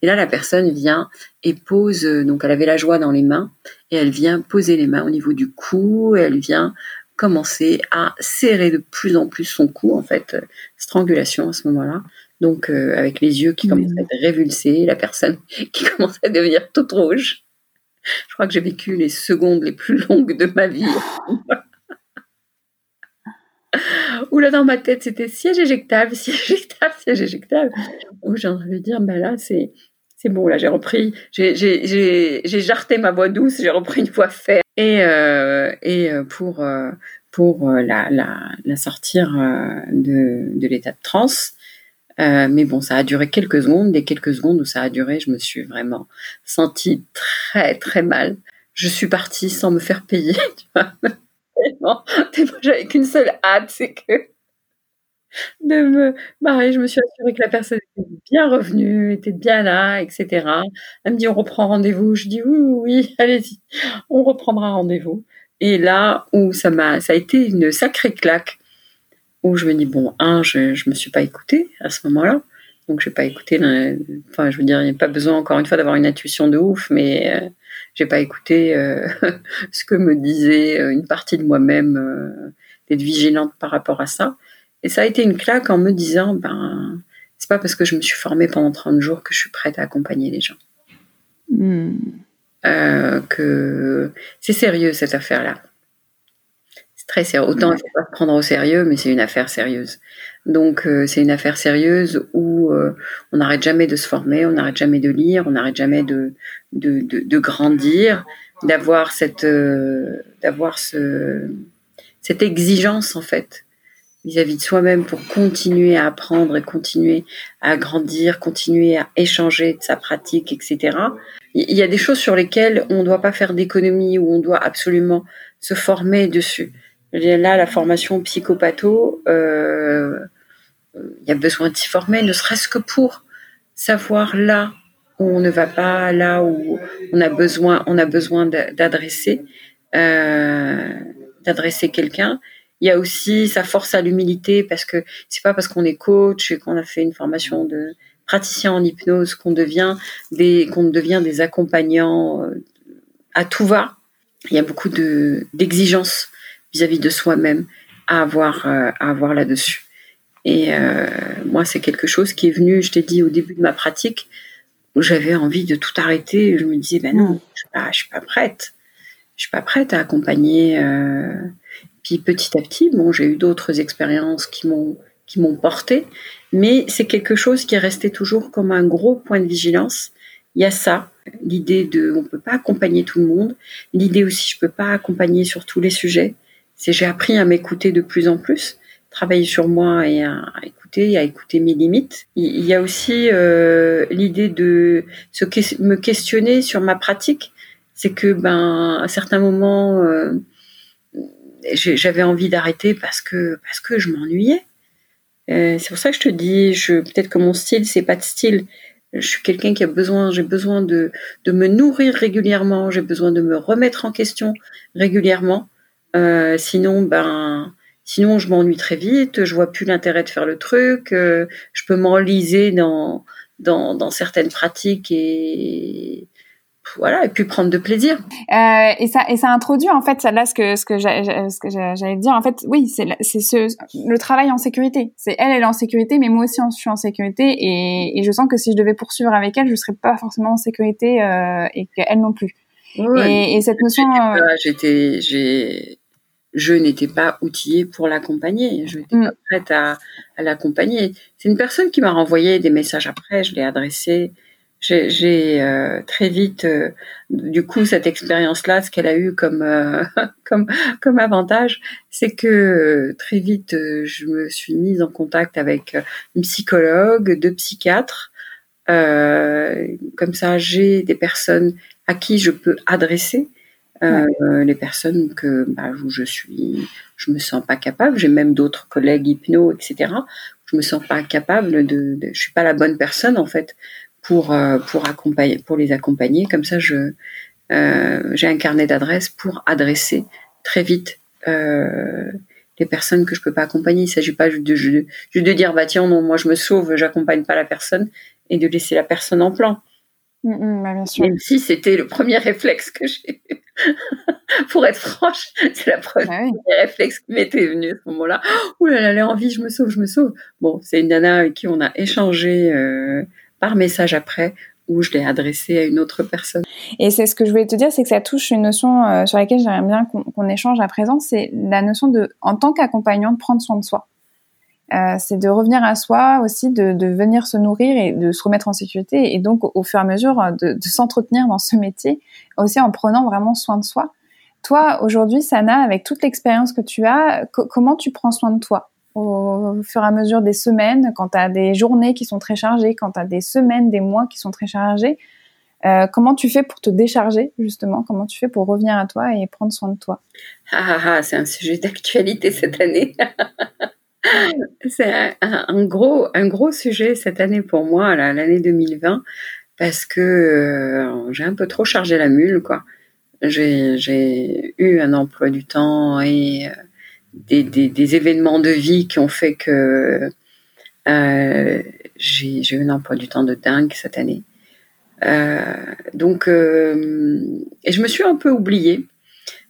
Et là, la personne vient et pose, donc elle avait la joie dans les mains, et elle vient poser les mains au niveau du cou, et elle vient commencer à serrer de plus en plus son cou, en fait, strangulation à ce moment-là. Donc, euh, avec les yeux qui commencent à être révulsés, la personne qui commence à devenir toute rouge. Je crois que j'ai vécu les secondes les plus longues de ma vie. Où là, dans ma tête, c'était siège éjectable, siège éjectable, siège éjectable. Où j'ai envie de dire, ben là, c'est, c'est bon, là, j'ai repris, j'ai, jarté ma voix douce, j'ai repris une voix ferme. Et, euh, euh, pour, euh, la, sortir de, l'état de transe, mais bon, ça a duré quelques secondes. Les quelques secondes où ça a duré, je me suis vraiment sentie très très mal. Je suis partie sans me faire payer. Tu vois J'avais qu'une seule hâte, c'est que de me barrer. Je me suis assurée que la personne était bien revenue, était bien là, etc. Elle me dit on reprend rendez-vous. Je dis oui, oui, allez-y, on reprendra rendez-vous. Et là où ça m'a, ça a été une sacrée claque où je me dis, bon, un, je ne me suis pas écoutée à ce moment-là. Donc, je n'ai pas écouté. Enfin, je veux dire, il n'y a pas besoin, encore une fois, d'avoir une intuition de ouf, mais euh, j'ai pas écouté euh, ce que me disait euh, une partie de moi-même, d'être vigilante par rapport à ça. Et ça a été une claque en me disant, ben, c'est pas parce que je me suis formée pendant 30 jours que je suis prête à accompagner les gens. Hmm. que c'est sérieux cette affaire-là très sérieux. Autant il faut pas se prendre au sérieux, mais c'est une affaire sérieuse. Donc euh, c'est une affaire sérieuse où euh, on n'arrête jamais de se former, on n'arrête jamais de lire, on n'arrête jamais de, de, de, grandir, d'avoir cette euh, d'avoir ce cette exigence en fait vis-à-vis de soi-même pour continuer à apprendre et continuer à grandir, continuer à échanger de sa pratique, etc. Il y a des choses sur lesquelles on ne doit pas faire d'économie ou on doit absolument se former dessus. Là, la formation psychopatho, euh, il y a besoin de s'y former, ne serait-ce que pour savoir là où on ne va pas, là où on a besoin, on a besoin d'adresser, euh, d'adresser quelqu'un. Il y a aussi sa force à l'humilité parce que c'est pas parce qu'on est coach et qu'on a fait une formation de praticien en hypnose qu'on devient des qu'on devient des accompagnants euh, à tout va. Il y a beaucoup de d'exigences vis-à-vis de soi-même à avoir, euh, avoir là-dessus. Et euh, moi, c'est quelque chose qui est venu, je t'ai dit au début de ma pratique, où j'avais envie de tout arrêter. Je me disais, ben non, je pas, suis pas prête. Je suis pas prête à accompagner. Euh. Puis petit à petit, bon, j'ai eu d'autres expériences qui m'ont qui m'ont porté, mais c'est quelque chose qui est resté toujours comme un gros point de vigilance. Il y a ça, l'idée de, on peut pas accompagner tout le monde. L'idée aussi, je peux pas accompagner sur tous les sujets c'est j'ai appris à m'écouter de plus en plus, travailler sur moi et à, écouter, à écouter mes limites. Il, y a aussi euh, l'idée de se, me questionner sur ma pratique. C'est que ben à certains moments euh, j'avais envie d'arrêter parce que parce que je m'ennuyais. c'est pour ça que je te dis, je, peut-être que mon style, c'est pas de style. Je suis quelqu'un qui a besoin, j'ai besoin de, de me nourrir régulièrement, j'ai besoin de me remettre en question régulièrement. Euh, sinon, ben, sinon je m'ennuie très vite, je vois plus l'intérêt de faire le truc, euh, je peux m'enliser dans, dans, dans certaines pratiques et voilà et puis prendre de plaisir. Euh, et ça et ça introduit en fait là ce que ce que ce que j'allais dire en fait oui c'est c'est ce le travail en sécurité. C'est elle elle est en sécurité mais moi aussi je suis en sécurité et, et je sens que si je devais poursuivre avec elle je serais pas forcément en sécurité euh, et qu'elle non plus. Et, et, cette notion j'étais j'ai je n'étais pas outillée pour l'accompagner. Je n'étais pas mm. prête à, à l'accompagner. C'est une personne qui m'a renvoyé des messages après, je l'ai adressé j'ai euh, très vite, euh, du coup, cette expérience-là, ce qu'elle a eu comme euh, comme comme avantage, c'est que très vite, je me suis mise en contact avec une psychologue, deux psychiatres. comme ça, j'ai des personnes à qui je peux adresser les personnes que bah, où je suis, je me sens pas capable. J'ai même d'autres collègues hypno, etc. Je me sens pas capable de, de, je suis pas la bonne personne en fait pour euh, pour accompagner pour les accompagner. Comme ça, je euh, j'ai un carnet d'adresses pour adresser très vite euh, les personnes que je peux pas accompagner. Il s'agit pas juste de, juste de dire bah tiens non moi je me sauve, j'accompagne pas la personne et de laisser la personne en plan. Mm, mm, bah, bien sûr. Même si c'était le premier réflexe que j'ai. Pour être franche, c'est la première ah réflexe qui m'était venu à ce moment-là. Ouh là là, elle envie, je me sauve, je me sauve. Bon, c'est une nana avec qui on a échangé euh, par message après où je l'ai adressé à une autre personne. Et c'est ce que je voulais te dire, c'est que ça touche une notion euh, sur laquelle j'aimerais bien qu'on échange à présent, c'est la notion de, en tant qu'accompagnant, de prendre soin de soi. Euh, c'est de revenir à soi aussi, de, de, venir se nourrir et de se remettre en sécurité, et donc au, fur et à mesure de, de s'entretenir dans ce métier, aussi en prenant vraiment soin de soi. Toi, aujourd'hui, Sana, avec toute l'expérience que tu as, comment tu prends soin de toi? Au fur et à mesure des semaines, quand tu as des journées qui sont très chargées, quand tu as des semaines, des mois qui sont très chargés, euh, comment tu fais pour te décharger justement? Comment tu fais pour revenir à toi et prendre soin de toi? Ah, ah, ah, c'est un sujet d'actualité cette année. c'est un, gros, un gros sujet cette année pour moi, l'année 2020, parce que euh, j'ai un peu trop chargé la mule, quoi. J'ai eu un emploi du temps et euh, des, événements de vie qui ont fait que euh, j'ai eu un emploi du temps de dingue cette année. Donc, et je me suis un peu oubliée.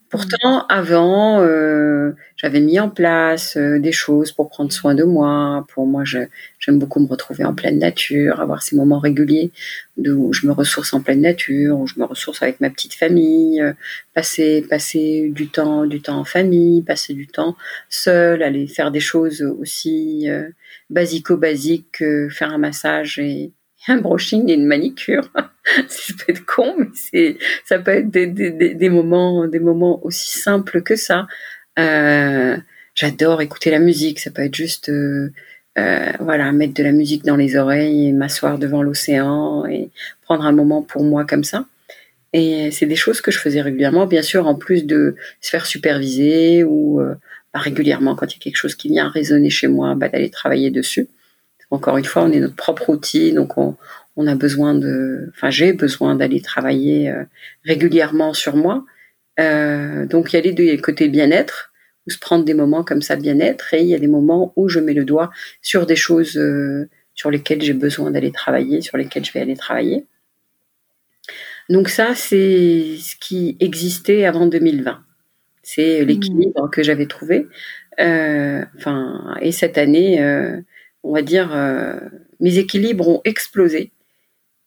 Pourtant, avant, euh, j'avais mis en place euh, des choses pour prendre soin de moi. Pour moi, j'aime beaucoup me retrouver en pleine nature, avoir ces moments réguliers où je me ressource en pleine nature, où je me ressource avec ma petite famille, euh, passer, du temps, du temps en famille, passer du temps seul, aller faire des choses aussi basico-basiques que faire un massage et, un brushing et une manicure. ça peut être con, mais c'est, ça peut être des, moments, des moments aussi simples que ça. Euh, j'adore écouter la musique. Ça peut être juste, euh, euh, voilà, mettre de la musique dans les oreilles m'asseoir devant l'océan et prendre un moment pour moi comme ça. Et c'est des choses que je faisais régulièrement, bien sûr, en plus de se faire superviser ou bah, régulièrement quand il y a quelque chose qui vient résonner chez moi, bah, d'aller travailler dessus. Encore une fois, on est notre propre outil, donc on, on a besoin de, enfin j'ai besoin d'aller travailler euh, régulièrement sur moi. Euh, donc il y a les deux, il y a le côté bien-être, ou se prendre des moments comme ça de bien-être, et il y a des moments où je mets le doigt sur des choses euh, sur lesquelles j'ai besoin d'aller travailler, sur lesquelles je vais aller travailler. Donc ça, c'est ce qui existait avant 2020. C'est l'équilibre mmh. que j'avais trouvé. Enfin, et cette année, on va dire, euh, mes équilibres ont explosé.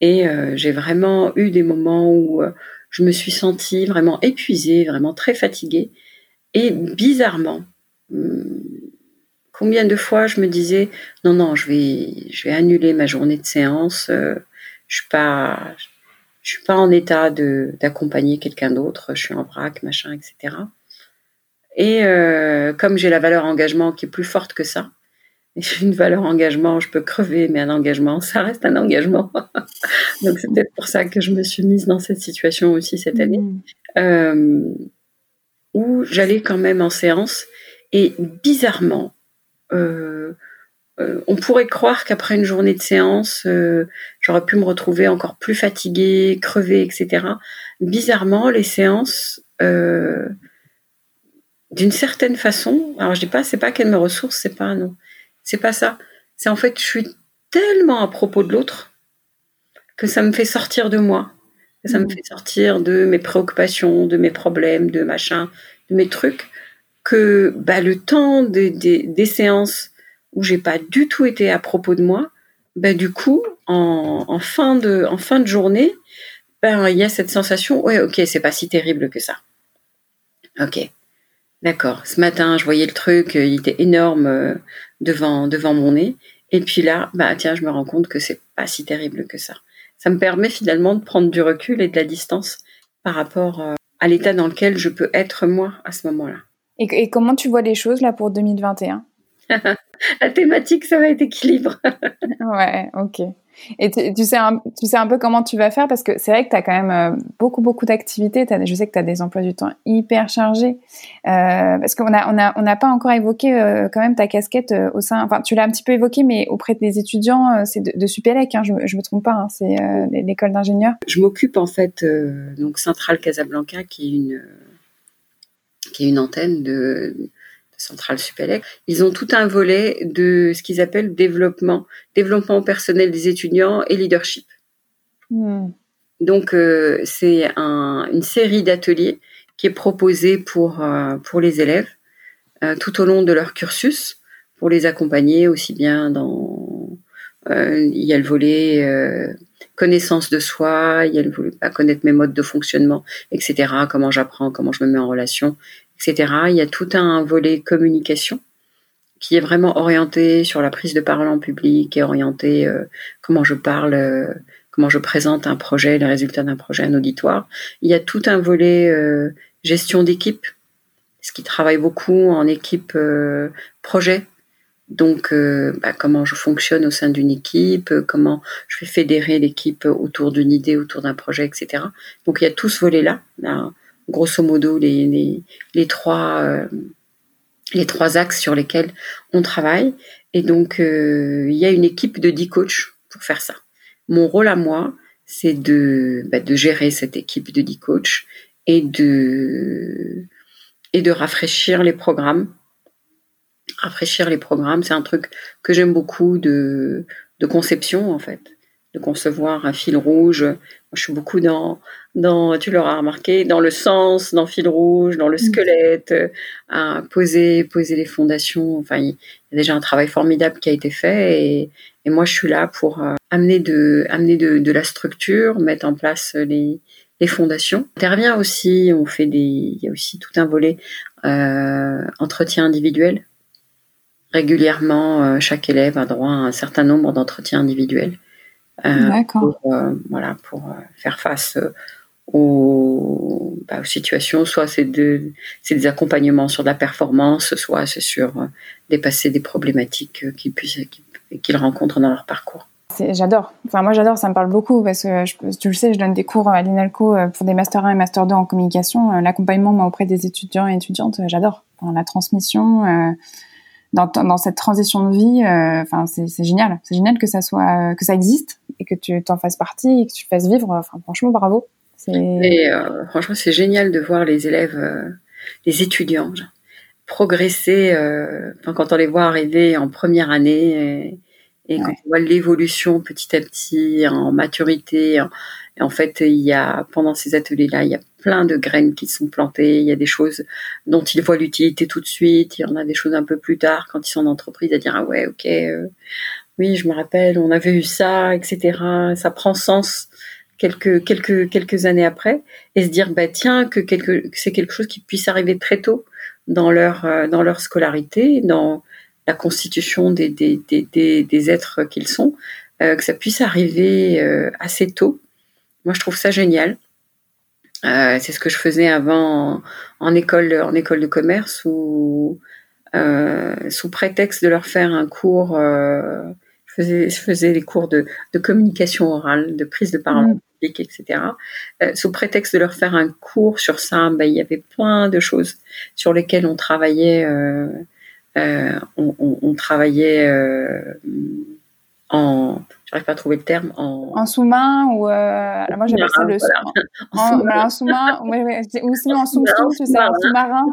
Et euh, j'ai vraiment eu des moments où euh, je me suis sentie vraiment épuisée, vraiment très fatiguée. Et bizarrement, hum, combien de fois je me disais non non je vais je vais annuler ma journée de séance je suis pas je suis pas en état de d'accompagner quelqu'un d'autre je suis en vrac machin etc et comme j'ai la valeur engagement qui est plus forte que ça une valeur engagement, je peux crever, mais un engagement, ça reste un engagement. Donc c'est peut-être pour ça que je me suis mise dans cette situation aussi cette année, mmh. euh, où j'allais quand même en séance et bizarrement, euh, euh, on pourrait croire qu'après une journée de séance, j'aurais pu me retrouver encore plus fatiguée, crevée, etc. Bizarrement, les séances, d'une certaine façon, alors je dis pas, c'est pas qu'elles me ressourcent, c'est pas non, c'est pas ça. C'est en fait, je suis tellement à propos de l'autre que ça me fait sortir de moi, ça me mmh. fait sortir de mes préoccupations, de mes problèmes, de machin, de mes trucs, que bah, le temps des, des séances où j'ai pas du tout été à propos de moi, ben du coup, en, fin de en fin de journée, ben il y a cette sensation, ouais, ok, c'est pas si terrible que ça. Ok, d'accord. Ce matin, je voyais le truc, il était énorme euh, devant devant mon nez, et puis là, bah tiens, je me rends compte que c'est pas si terrible que ça. Ça me permet finalement de prendre du recul et de la distance par rapport euh, à l'état dans lequel je peux être moi à ce moment-là. et comment tu vois les choses là pour 2021 la thématique, ça va être équilibre. ouais, ok. Et tu, sais un, tu sais un peu comment tu vas faire parce que c'est vrai que tu as quand même euh, beaucoup, beaucoup d'activités. Je sais que tu as des emplois du temps hyper chargés. Euh, parce qu'on n'a on a, on a pas encore évoqué euh, quand même ta casquette au sein. Enfin, tu l'as un petit peu évoqué, mais auprès des étudiants, c'est de, de Supélec, hein, je ne me trompe pas, hein, c'est l'école d'ingénieurs. Je m'occupe en fait, donc Centrale Casablanca, qui est une, qui est une antenne de Centrale Supélec, ils ont tout un volet de ce qu'ils appellent développement, développement personnel des étudiants et leadership. Hmm. Donc euh, c'est une série d'ateliers qui est proposée pour euh, pour les élèves euh, tout au long de leur cursus pour les accompagner aussi bien dans il y a le volet connaissance de soi, il y a le volet à connaître mes modes de fonctionnement, etc. Comment j'apprends, comment je me mets en relation, etc. Il y a tout un volet communication qui est vraiment orienté sur la prise de parole en public et orienté euh, comment je parle, euh, comment je présente un projet, les résultats d'un projet, un auditoire. Il y a tout un volet euh, gestion d'équipe, ce qui travaille beaucoup en équipe projet. Donc, bah, comment je fonctionne au sein d'une équipe, comment je fais fédérer l'équipe autour d'une idée, autour d'un projet, etc. Donc, il y a tout ce volet-là grosso modo les, les, trois, euh, les trois axes sur lesquels on travaille. Et donc, euh, il y a une équipe de 10 coachs pour faire ça. Mon rôle à moi, c'est de, bah, gérer cette équipe de 10 coachs et de, rafraîchir les programmes. Rafraîchir les programmes, c'est un truc que j'aime beaucoup de conception, en fait de concevoir un fil rouge. Moi, je suis beaucoup dans, dans, tu l'auras remarqué, dans le sens, dans le fil rouge, dans le mm. squelette, euh, à poser, poser les fondations. Enfin, il y a déjà un travail formidable qui a été fait et, et moi, je suis là pour euh, amener de, amener de, de, la structure, mettre en place les, les fondations. Intervient aussi, on fait des, il y a aussi tout un volet euh, entretien individuel. Régulièrement, euh, chaque élève a droit à un certain nombre d'entretiens individuels. Euh, pour, euh, voilà, pour euh, faire face aux, bah, aux, situations. Soit c'est de, des accompagnements sur de la performance, soit c'est sur dépasser des problématiques qu'ils qu'ils rencontrent dans leur parcours. J'adore. Enfin, moi, j'adore. Ça me parle beaucoup parce que je, tu le sais, je donne des cours à l'INALCO pour des Master 1 et Master 2 en communication. L'accompagnement, moi, auprès des étudiants et étudiantes, j'adore. Enfin, la transmission, dans, dans, cette transition de vie, enfin, c'est génial. C'est génial que ça soit, que ça existe et que tu t'en fasses partie et que tu fasses vivre. Enfin, franchement, bravo. Et euh, franchement, c'est génial de voir les élèves, euh, les étudiants progresser. Euh, quand on les voit arriver en première année et, quand on voit l'évolution petit à petit en maturité. et en fait, il y a pendant ces ateliers-là, il y a plein de graines qui sont plantées. Il y a des choses dont ils voient l'utilité tout de suite. Il y en a des choses un peu plus tard quand ils sont en entreprise à dire ah ouais ok oui, je me rappelle, on avait eu ça, etc. Ça prend sens quelques quelques quelques années après et se dire bah tiens que c'est quelque chose qui puisse arriver très tôt dans leur euh, dans leur scolarité, dans la constitution des des des, des, êtres qu'ils sont, euh, que ça puisse arriver euh, assez tôt. Moi, je trouve ça génial. c'est ce que je faisais avant en, école en école de commerce sous prétexte de leur faire un cours je faisais, les cours de, communication orale, de prise de parole mm. publique, etc. Euh, sous prétexte de leur faire un cours sur ça, ben, il y avait plein de choses sur lesquelles on travaillait euh, on, travaillait en j'arrive pas à trouver le terme en, sous-main ou moi j'appelle ça le en, sous-main ou sinon en sous-sous c'est ça en sous-marin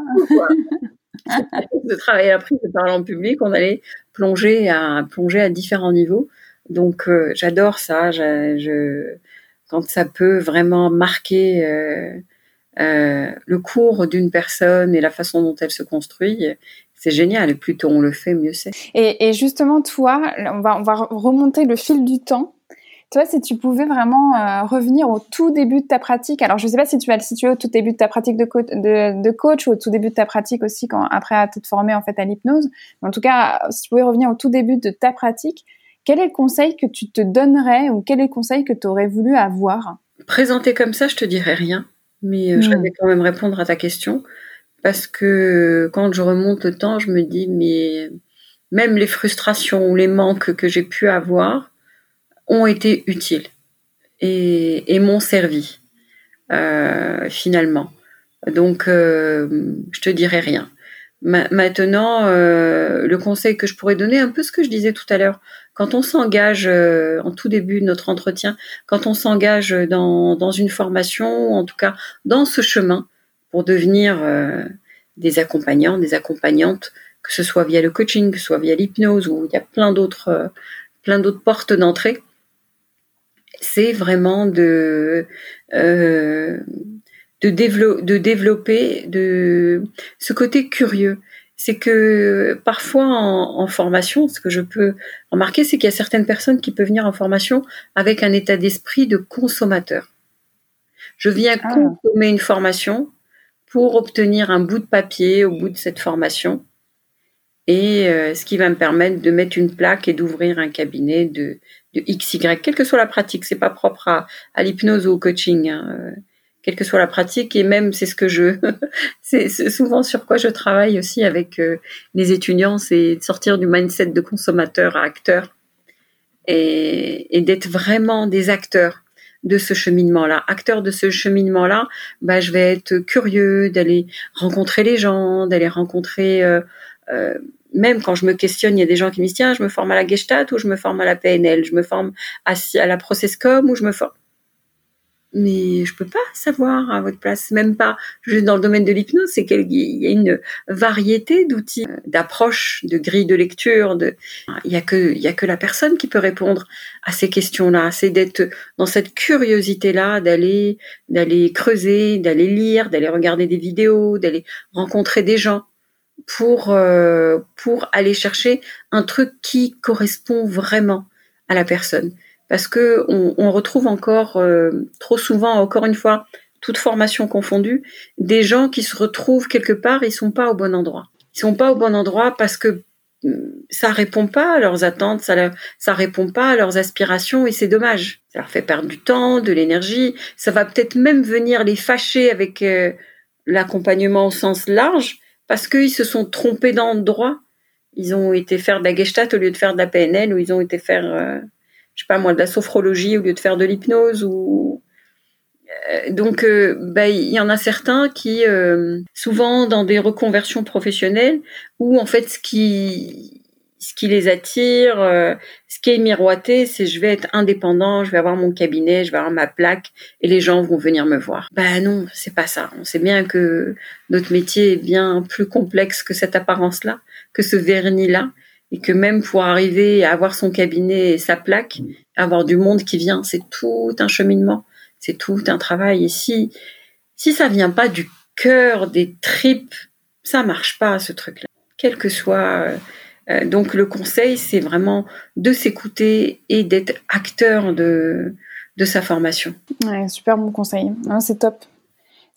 de travailler après de parler en public on allait plonger à plonger à différents niveaux donc j'adore ça quand ça peut vraiment marquer euh, euh, le cours d'une personne et la façon dont elle se construit, c'est génial. Et plus tôt on le fait, mieux c'est. Et, justement, toi, on va, on va remonter le fil du temps. Toi, si tu pouvais vraiment euh, revenir au tout début de ta pratique, alors je ne sais pas si tu vas le situer au tout début de ta pratique de, de, coach ou au tout début de ta pratique aussi quand après t'être formé en fait à l'hypnose. En tout cas, si tu pouvais revenir au tout début de ta pratique, quel est le conseil que tu te donnerais ou quel est le conseil que tu aurais voulu avoir? Présenté comme ça, je te dirais rien, mais euh, je hmm. vais quand même répondre à ta question parce que quand je remonte le temps, je me dis mais même les frustrations ou les manques que j'ai pu avoir ont été utiles et, m'ont servi euh, finalement. Donc euh, je te dirais rien. maintenant, le conseil que je pourrais donner, un peu ce que je disais tout à l'heure, quand on s'engage euh, en tout début de notre entretien, quand on s'engage dans, dans, une formation, ou en tout cas dans ce chemin pour devenir euh, des accompagnants, des accompagnantes, que ce soit via le coaching, que ce soit via l'hypnose, ou il y a plein d'autres euh, plein d'autres portes d'entrée, c'est vraiment de de, de développer de ce côté curieux c'est que parfois en, formation, ce que je peux remarquer, c'est qu'il y a certaines personnes qui peuvent venir en formation avec un état d'esprit de consommateur. Je viens ah. consommer une formation pour obtenir un bout de papier au bout de cette formation, et euh, ce qui va me permettre de mettre une plaque et d'ouvrir un cabinet de, de XY, quelle que soit la pratique. C'est pas propre à, à l'hypnose ou au coaching. Hein. Euh, quelle que soit la pratique. Et même, c'est ce que je, c'est souvent sur quoi je travaille aussi avec euh, les étudiants, c'est sortir du mindset de consommateur à acteur et, d'être vraiment des acteurs de ce cheminement-là. Acteur de ce cheminement-là, bah, je vais être curieux d'aller rencontrer les gens, d'aller rencontrer, euh, euh, même quand je me questionne, il y a des gens qui me disent, tiens, je me forme à la Gestalt ou je me forme à la PNL, je me forme à, à la Processcom ou je me forme. Mais je peux pas savoir à votre place, même pas. Juste dans le domaine de l'hypnose, c'est qu'il y a une variété d'outils, euh, d'approches, de grilles de lecture, de, il y a que, la personne qui peut répondre à ces questions-là. C'est d'être dans cette curiosité-là, d'aller, d'aller creuser, d'aller lire, d'aller regarder des vidéos, d'aller rencontrer des gens pour, euh, pour aller chercher un truc qui correspond vraiment à la personne parce que on, retrouve encore euh, trop souvent, encore une fois, toute formation confondue, des gens qui se retrouvent quelque part, ils sont pas au bon endroit. Ils sont pas au bon endroit parce que mm, ça répond pas à leurs attentes, ça, ça répond pas à leurs aspirations et c'est dommage. Ça leur fait perdre du temps, de l'énergie. Ça va peut-être même venir les fâcher avec euh, l'accompagnement au sens large parce qu'ils se sont trompés d'endroit. Ils ont été faire de la gestalt au lieu de faire de la PNL ou ils ont été faire euh, je sais pas moi, de la sophrologie au lieu de faire de l'hypnose ou euh, donc, euh, bah, il y en a certains qui, euh, souvent dans des reconversions professionnelles, où en fait ce qui, ce qui les attire, ce qui est miroité, c'est je vais être indépendant, je vais avoir mon cabinet, je vais avoir ma plaque, et les gens vont venir me voir. Ben non, c'est pas ça. On sait bien que notre métier est bien plus complexe que cette apparence-là, que ce vernis-là et que même pour arriver à avoir son cabinet et sa plaque, avoir du monde qui vient, c'est tout un cheminement, c'est tout un travail. Et si si ça vient pas du cœur, des tripes, ça marche pas ce truc-là. Quel que soit. Euh, euh, donc le conseil, c'est vraiment de s'écouter et d'être acteur de de sa formation. Ouais, super bon conseil. C'est top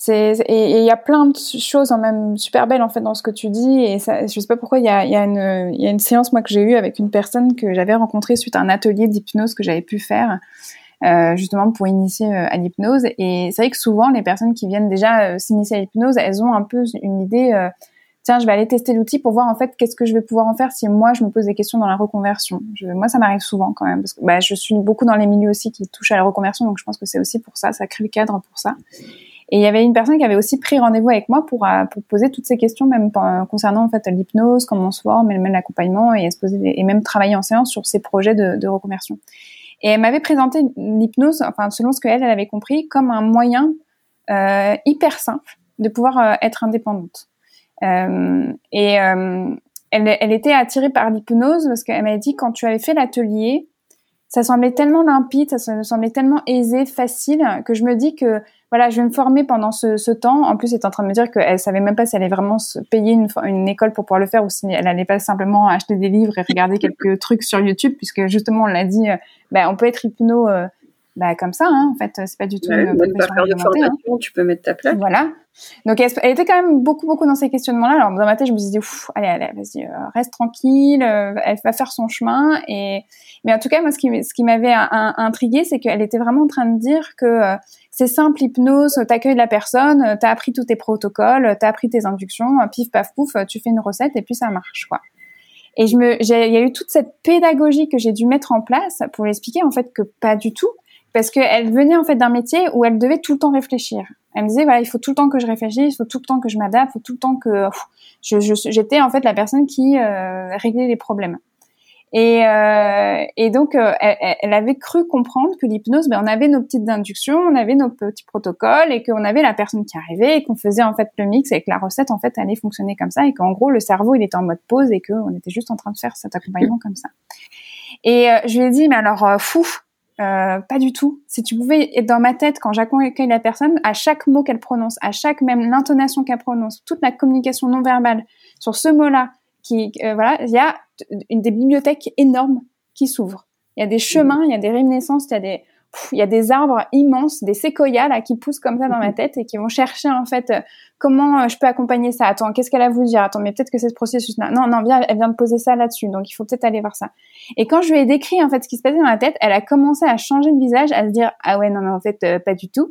et il y a plein de choses en même super belles en fait dans ce que tu dis et ça, je sais pas pourquoi il y a, y, a y a une séance moi que j'ai eue avec une personne que j'avais rencontrée suite à un atelier d'hypnose que j'avais pu faire euh, justement pour initier euh, à l'hypnose et c'est vrai que souvent les personnes qui viennent déjà s'initier à l'hypnose elles ont un peu une idée tiens je vais aller tester l'outil pour voir en fait qu'est-ce que je vais pouvoir en faire si moi je me pose des questions dans la reconversion je, moi ça m'arrive souvent quand même parce que bah, je suis beaucoup dans les milieux aussi qui touchent à la reconversion donc je pense que c'est aussi pour ça ça crée le cadre pour ça Et il y avait une personne qui avait aussi pris rendez-vous avec moi pour, euh, pour poser toutes ces questions, même concernant en fait l'hypnose, comment on se forme, même l'accompagnement, et, et même travailler en séance sur ces projets de, de reconversion. Et elle m'avait présenté l'hypnose, enfin selon ce qu'elle elle avait compris, comme un moyen euh, hyper simple de pouvoir euh, être indépendante. Euh, et euh, elle, elle, était attirée par l'hypnose parce qu'elle m'avait dit quand tu avais fait l'atelier, ça semblait tellement limpide, ça semblait tellement aisé, facile, que je me dis que voilà, je vais me former pendant ce, ce temps. En plus, elle est en train de me dire qu'elle savait même pas si elle allait vraiment se payer une, une, école pour pouvoir le faire ou si elle allait pas simplement acheter des livres et regarder quelques trucs sur YouTube, puisque justement, on l'a dit, ben, on peut être hypno euh, bah, comme ça, hein, en fait, c'est pas du tout ouais, une profession faire de hein. formation, tu peux mettre ta place. Voilà. Donc, elle, elle, était quand même beaucoup, beaucoup dans ces questionnements-là. Alors, dans ma tête, je me disais, Ouf, allez, allez, vas-y, euh, reste tranquille, euh, elle va faire son chemin. Et, mais en tout cas, moi, ce qui, ce qui m'avait intrigué, c'est qu'elle était vraiment en train de dire que euh, c'est simple, hypnose, t'accueilles la personne, t'as appris tous tes protocoles, t'as appris tes inductions, pif, paf, pouf, tu fais une recette et puis ça marche, quoi. Et je me, il y a eu toute cette pédagogie que j'ai dû mettre en place pour l'expliquer en fait que pas du tout, parce qu'elle venait en fait d'un métier où elle devait tout le temps réfléchir. Elle me disait voilà, il faut tout le temps que je réfléchisse, il faut tout le temps que je m'adapte, il faut tout le temps que j'étais en fait la personne qui euh, réglait les problèmes. Et, euh, et donc, euh, elle, elle, avait cru comprendre que l'hypnose, ben, on avait nos petites inductions, on avait nos petits protocoles, et qu'on avait la personne qui arrivait, et qu'on faisait en fait le mix, et que la recette en fait allait fonctionner comme ça, et qu'en gros le cerveau il était en mode pause, et qu'on était juste en train de faire cet accompagnement comme ça. Et euh, je lui ai dit mais alors fou, euh, pas du tout. Si tu pouvais être dans ma tête quand j'accueille la personne, à chaque mot qu'elle prononce, à chaque même l'intonation qu'elle prononce, toute la communication non verbale sur ce mot-là, qui euh, voilà, il y a une des bibliothèques énormes qui s'ouvrent. Il y a des chemins, il y a des réminiscences, il y a des il y a des arbres immenses, des séquoias là qui poussent comme ça dans ma mhm. tête et qui vont chercher en fait euh, comment euh, je peux accompagner ça. Attends, qu'est-ce qu'elle a voulu dire? Attends, mais peut-être que c'est ce processus-là. Non, non, elle vient de poser ça là-dessus, donc il faut peut-être aller voir ça. Et quand je lui ai décrit en fait ce qui se passait dans la tête, elle a commencé à changer de visage, à se dire ah ouais non mais en fait euh, pas du tout.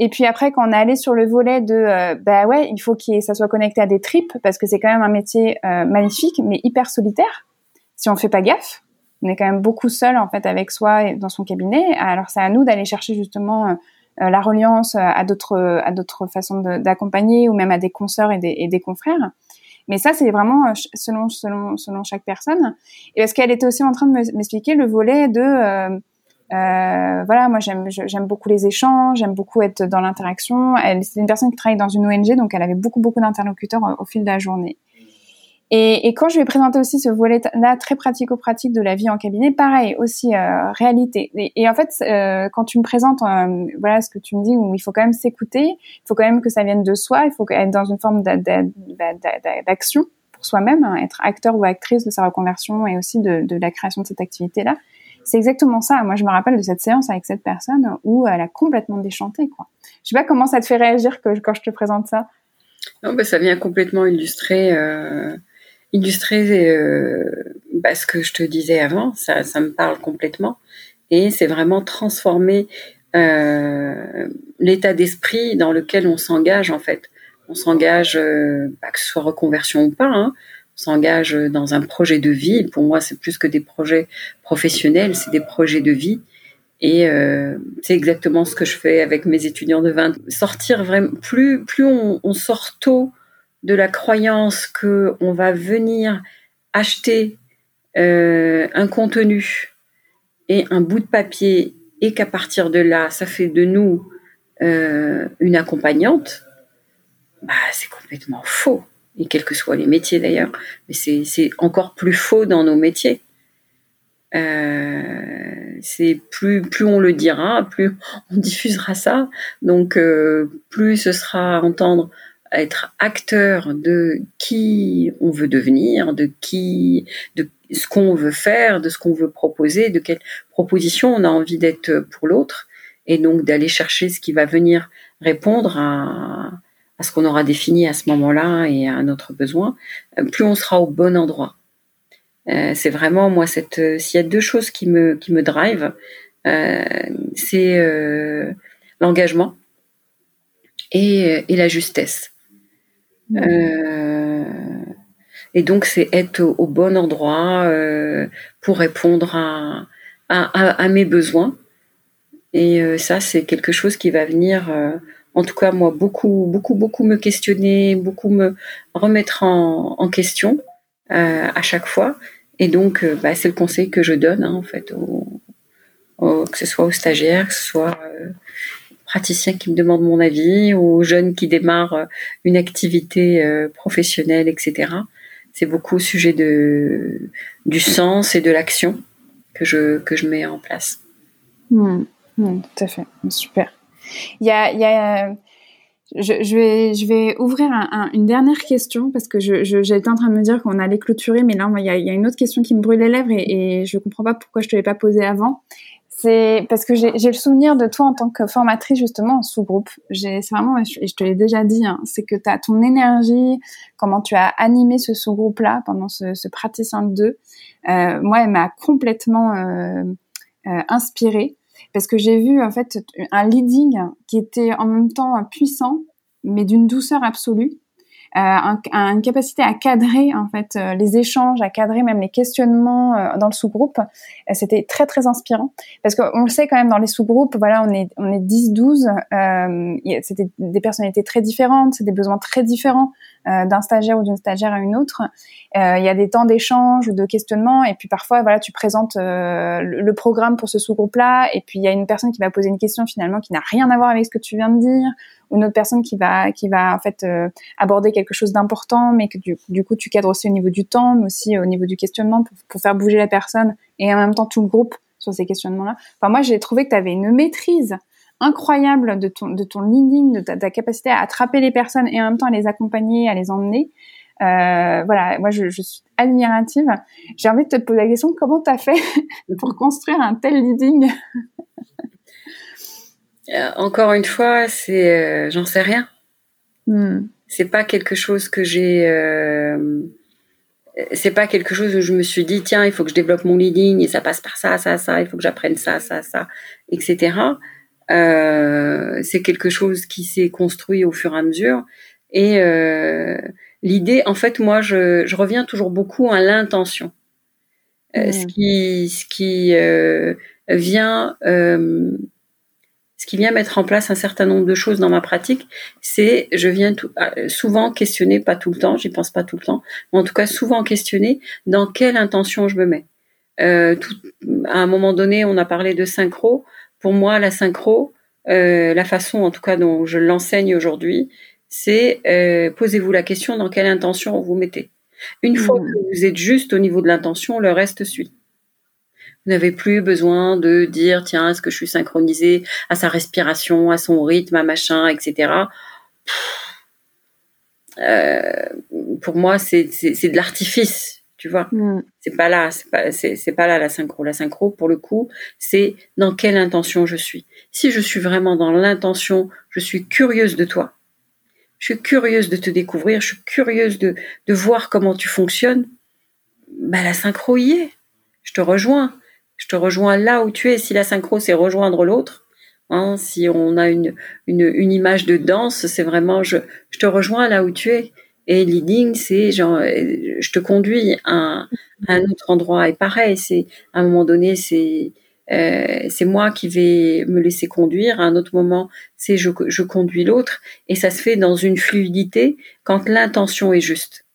Et puis après quand on est allé sur le volet de bah ouais il faut que ça soit connecté à des tripes parce que c'est quand même un métier magnifique mais hyper solitaire si on fait pas gaffe on est quand même beaucoup seul en fait avec soi et dans son cabinet. Alors c'est à nous d'aller chercher justement euh, euh, la reliance euh, à d'autres à d'autres façons d'accompagner ou même à des consoeurs et des, et des confrères. Mais ça, c'est vraiment selon selon selon chaque personne. Et parce qu'elle était aussi en train de m'expliquer le volet de euh, voilà, moi j'aime j'aime beaucoup les échanges, j'aime beaucoup être dans l'interaction. Elle c'est une personne qui travaille dans une ONG, donc elle avait beaucoup beaucoup d'interlocuteurs au fil de la journée. Et, quand je vais présenter aussi ce volet-là très pratico-pratique de la vie en cabinet, pareil, aussi euh, réalité. Et, en fait, euh, quand tu me présentes, euh, voilà ce que tu me dis, où il faut quand même s'écouter, il faut quand même que ça vienne de soi, il faut être dans une forme d'action pour soi-même, hein, être acteur ou actrice de sa reconversion et aussi de, la création de cette activité-là. C'est exactement ça. Moi, je me rappelle de cette séance avec cette personne où elle a complètement déchanté. Quoi. Je sais pas comment ça te fait réagir quand je te présente ça. Non, bah, ça vient complètement illustrer illustrer euh, bah, ce que je te disais avant, ça, ça me parle complètement. Et c'est vraiment transformer euh, l'état d'esprit dans lequel on s'engage en fait. On s'engage, euh, bah, que ce soit reconversion ou pas, hein, on s'engage dans un projet de vie. Pour moi, c'est plus que des projets professionnels, c'est des projets de vie. Et euh, c'est exactement ce que je fais avec mes étudiants de 20. Sortir vraiment, plus, plus on, on sort tôt de la croyance que on va venir acheter euh, un contenu et un bout de papier et qu'à partir de là, ça fait de nous euh, une accompagnante, bah, c'est complètement faux. Et quels que soient les métiers d'ailleurs, mais c'est encore plus faux dans nos métiers. Euh, c'est plus plus on le dira, plus on diffusera ça, donc plus ce sera à entendre être acteur de qui on veut devenir, de qui, de ce qu'on veut faire, de ce qu'on veut proposer, de quelle proposition on a envie d'être pour l'autre, et donc d'aller chercher ce qui va venir répondre à, ce qu'on aura défini à ce moment-là et à notre besoin, plus on sera au bon endroit. Euh, c'est vraiment moi cette s'il y a deux choses qui me qui me drive, euh, c'est euh, l'engagement et la justesse. Euh, et donc, c'est être au, bon endroit euh, pour répondre à, à, mes besoins. Et euh, ça, c'est quelque chose qui va venir en tout cas moi beaucoup beaucoup beaucoup me questionner, beaucoup me remettre en, question à chaque fois. Et donc bah, c'est le conseil que je donne hein, en fait, que ce soit aux stagiaires, que ce soit praticiens qui me demandent mon avis, aux jeunes qui démarrent une activité professionnelle, etc. C'est beaucoup au sujet de du sens et de l'action que je que je mets en place. Mmh, mmh, tout à fait, super. Il y a, y a je, vais, je vais ouvrir un, une dernière question parce que j'étais en train de me dire qu'on allait clôturer, mais là, il y, a, une autre question qui me brûle les lèvres et, et je comprends pas pourquoi je te l'ai pas posée avant. C'est parce que j'ai le souvenir de toi en tant que formatrice justement en sous-groupe. C'est vraiment, et je te l'ai déjà dit, hein, c'est que tu as ton énergie, comment tu as animé ce sous-groupe-là pendant ce, ce praticien de deux. Euh, moi, elle m'a complètement euh, euh, inspirée parce que j'ai vu en fait un leading qui était en même temps puissant mais d'une douceur absolue euh, un, une capacité à cadrer en fait euh, les échanges, à cadrer même les questionnements euh, dans le sous-groupe. C'était très très inspirant parce qu'on le sait quand même dans les sous-groupes, voilà, on est on est 10 12 c'était des personnalités très différentes, des besoins très différents d'un stagiaire ou d'une stagiaire à une autre. Il y a des temps d'échange ou de questionnement et puis parfois voilà, tu présentes le, le programme pour ce sous-groupe-là et puis il y a une personne qui va poser une question finalement qui n'a rien à voir avec ce que tu viens de dire une autre personne qui va qui va en fait euh, aborder quelque chose d'important, mais que du, du, coup tu cadres aussi au niveau du temps, mais aussi au niveau du questionnement pour, pour, faire bouger la personne et en même temps tout le groupe sur ces questionnements-là. Enfin moi j'ai trouvé que tu avais une maîtrise incroyable de ton de ton leading, de ta, capacité à attraper les personnes et en même temps à les accompagner, à les emmener. Euh, voilà, moi je, je suis admirative. J'ai envie de te poser la question comment tu as fait pour construire un tel leading? Euh, encore une fois, c'est, euh, j'en sais rien. Hmm. C'est pas quelque chose que j'ai. Euh, c'est pas quelque chose où je me suis dit tiens, il faut que je développe mon leading et ça passe par ça, ça, ça. Il faut que j'apprenne ça, ça, ça, etc. c'est quelque chose qui s'est construit au fur et à mesure. Et l'idée, en fait, moi, je, je, reviens toujours beaucoup à l'intention. Hmm. Ce qui, ce qui vient ce qui vient mettre en place un certain nombre de choses dans ma pratique, c'est je viens tout, euh, souvent questionner, pas tout le temps, j'y pense pas tout le temps, mais en tout cas souvent questionner dans quelle intention je me mets. Euh, tout, à un moment donné, on a parlé de synchro. Pour moi, la synchro, euh, la façon en tout cas dont je l'enseigne aujourd'hui, c'est euh, posez-vous la question dans quelle intention vous mettez. Une fois mmh. que vous êtes juste au niveau de l'intention, le reste suit. Vous n'avez plus besoin de dire tiens est-ce que je suis synchronisée à sa respiration, à son rythme, à machin, etc. Euh, pour moi c'est de l'artifice, tu vois. Mm. C'est pas là, c'est pas c'est pas là la synchro. La synchro pour le coup c'est dans quelle intention je suis. Si je suis vraiment dans l'intention, je suis curieuse de toi. Je suis curieuse de te découvrir, je suis curieuse de, de voir comment tu fonctionnes. Bah la synchro y est. Je te rejoins je te rejoins là où tu es. Si la synchro, c'est rejoindre l'autre, hein, si on a une, une, une, image de danse, c'est vraiment je, je te rejoins là où tu es. Et leading, c'est genre, je te conduis à, un autre endroit. Et pareil, c'est à un moment donné, c'est euh, c'est moi qui vais me laisser conduire. À un autre moment, c'est je, je conduis l'autre. Et ça se fait dans une fluidité quand l'intention est juste.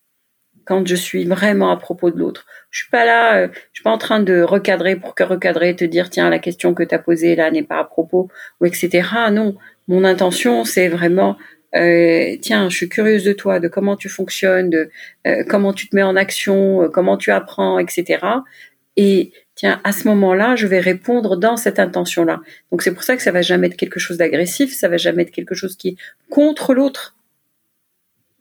Quand je suis vraiment à propos de l'autre. Je suis pas là, euh, je suis pas en train de recadrer pour que recadrer, te dire tiens la question que tu as posée là n'est pas à propos ou etc. Non, mon intention c'est vraiment euh, tiens je suis curieuse de toi, de comment tu fonctionnes, de euh, comment tu te mets en action, comment tu apprends, etc. Et tiens à ce moment-là je vais répondre dans cette intention-là. Donc c'est pour ça que ça va jamais être quelque chose d'agressif, ça va jamais être quelque chose qui est contre l'autre,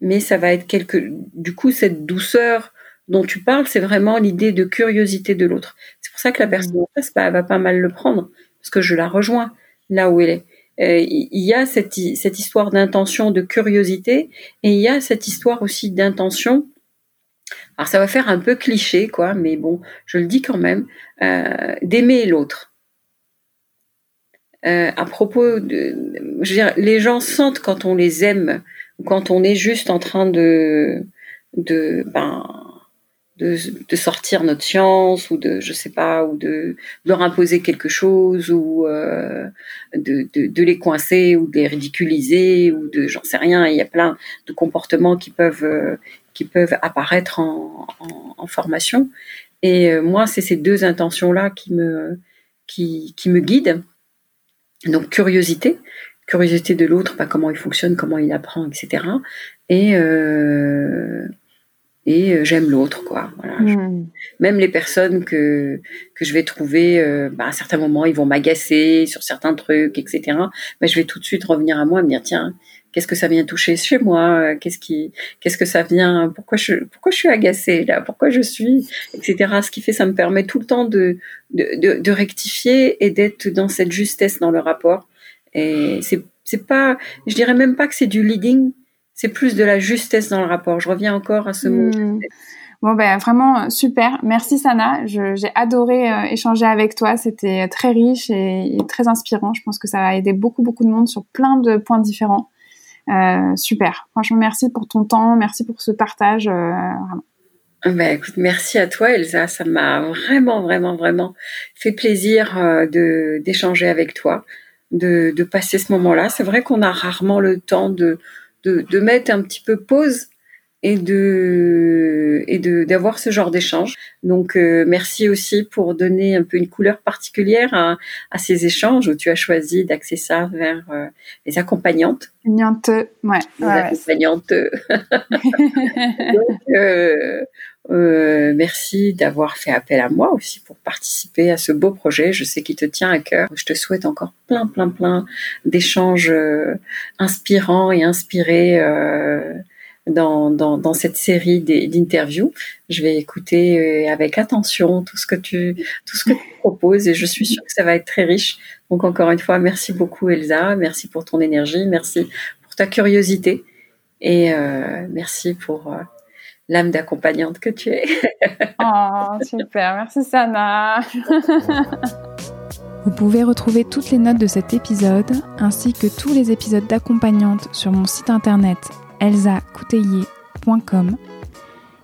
mais ça va être quelque du coup cette douceur dont tu parles, c'est vraiment l'idée de curiosité de l'autre. C'est pour ça que la personne en face bah, va pas mal le prendre, parce que je la rejoins là où elle est. Euh, il y a cette, cette histoire d'intention, de curiosité, et il y a cette histoire aussi d'intention. Alors ça va faire un peu cliché, quoi, mais bon, je le dis quand même, euh, d'aimer l'autre. Euh, à propos de, je veux dire, les gens sentent quand on les aime, quand on est juste en train de, de, ben, de, sortir notre science ou de je sais pas ou de, leur imposer quelque chose ou euh, de, de, les coincer ou de les ridiculiser ou de j'en sais rien. Il y a plein de comportements qui peuvent euh, qui peuvent apparaître en, en, formation. Et euh, moi c'est ces deux intentions là qui me qui, qui me guident. Donc curiosité curiosité de l'autre pas comment il fonctionne comment il apprend etc et et euh, j'aime l'autre quoi. Voilà. Hmm. même les personnes que que je vais trouver euh, bah, à certains moments ils vont m'agacer sur certains trucs etc bah, je vais tout de suite revenir à moi et me dire tiens qu'est-ce que ça vient toucher chez moi? Qu'est-ce qui qu'est-ce que ça vient pourquoi je pourquoi je suis agacée là? Pourquoi je suis etc ce qui fait ça me permet tout le temps de de, de, rectifier et d'être dans cette justesse dans le rapport. Et c'est c'est pas je dirais même pas que c'est du leading c'est plus de la justesse dans le rapport. Je reviens encore à ce mot. Hmm. Bon ben vraiment euh, super, merci Sana. J'ai adoré euh, échanger avec toi, c'était très riche et, très inspirant. Je pense que ça va aider beaucoup beaucoup de monde sur plein de points différents. Euh, super, franchement merci pour ton temps, merci pour ce partage. vraiment. Ben, écoute, merci à toi Elsa, ça m'a vraiment vraiment vraiment fait plaisir de d'échanger avec toi, de, de passer ce moment-là. C'est vrai qu'on a rarement le temps de de, de mettre un petit peu pause et de et de d'avoir ce genre d'échange. Donc euh, merci aussi pour donner un peu une couleur particulière à, à ces échanges où tu as choisi d'axer ça vers euh, les accompagnantes. ouais. Les accompagnantes. Donc euh, euh, merci d'avoir fait appel à moi aussi pour participer à ce beau projet. Je sais qu'il te tient à cœur. Je te souhaite encore plein, plein, plein d'échanges euh, inspirants et inspirés euh, dans, cette série d'interviews. Je vais écouter avec attention tout ce que tu tout ce que tu proposes et je suis sûre que ça va être très riche. Donc encore une fois, merci beaucoup Elsa, merci pour ton énergie, merci pour ta curiosité et merci pour l'âme d'accompagnante que tu es. oh, super, merci Sana. Vous pouvez retrouver toutes les notes de cet épisode ainsi que tous les épisodes d'accompagnante sur mon site internet elsacouteiller.com.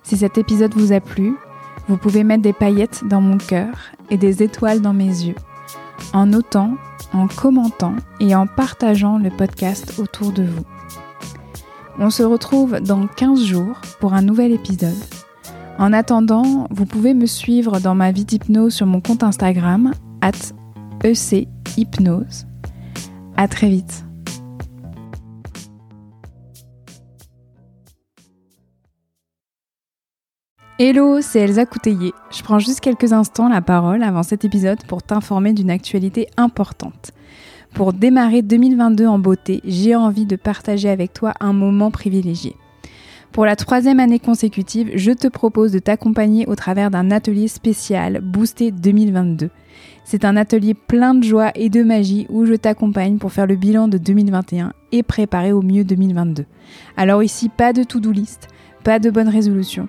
Si cet épisode vous a plu, vous pouvez mettre des paillettes dans mon cœur et des étoiles dans mes yeux en notant, en commentant et en partageant le podcast autour de vous. On se retrouve dans 15 jours pour un nouvel épisode. En attendant, vous pouvez me suivre dans ma vie d'hypnose sur mon compte Instagram, at echypnose. À très vite. Hello, c'est Elsa Couteillé. Je prends juste quelques instants la parole avant cet épisode pour t'informer d'une actualité importante. Pour démarrer 2022 en beauté, j'ai envie de partager avec toi un moment privilégié. Pour la troisième année consécutive, je te propose de t'accompagner au travers d'un atelier spécial Boosté 2022. C'est un atelier plein de joie et de magie où je t'accompagne pour faire le bilan de 2021 et préparer au mieux 2022. Alors ici, pas de to-do list, pas de bonne résolution,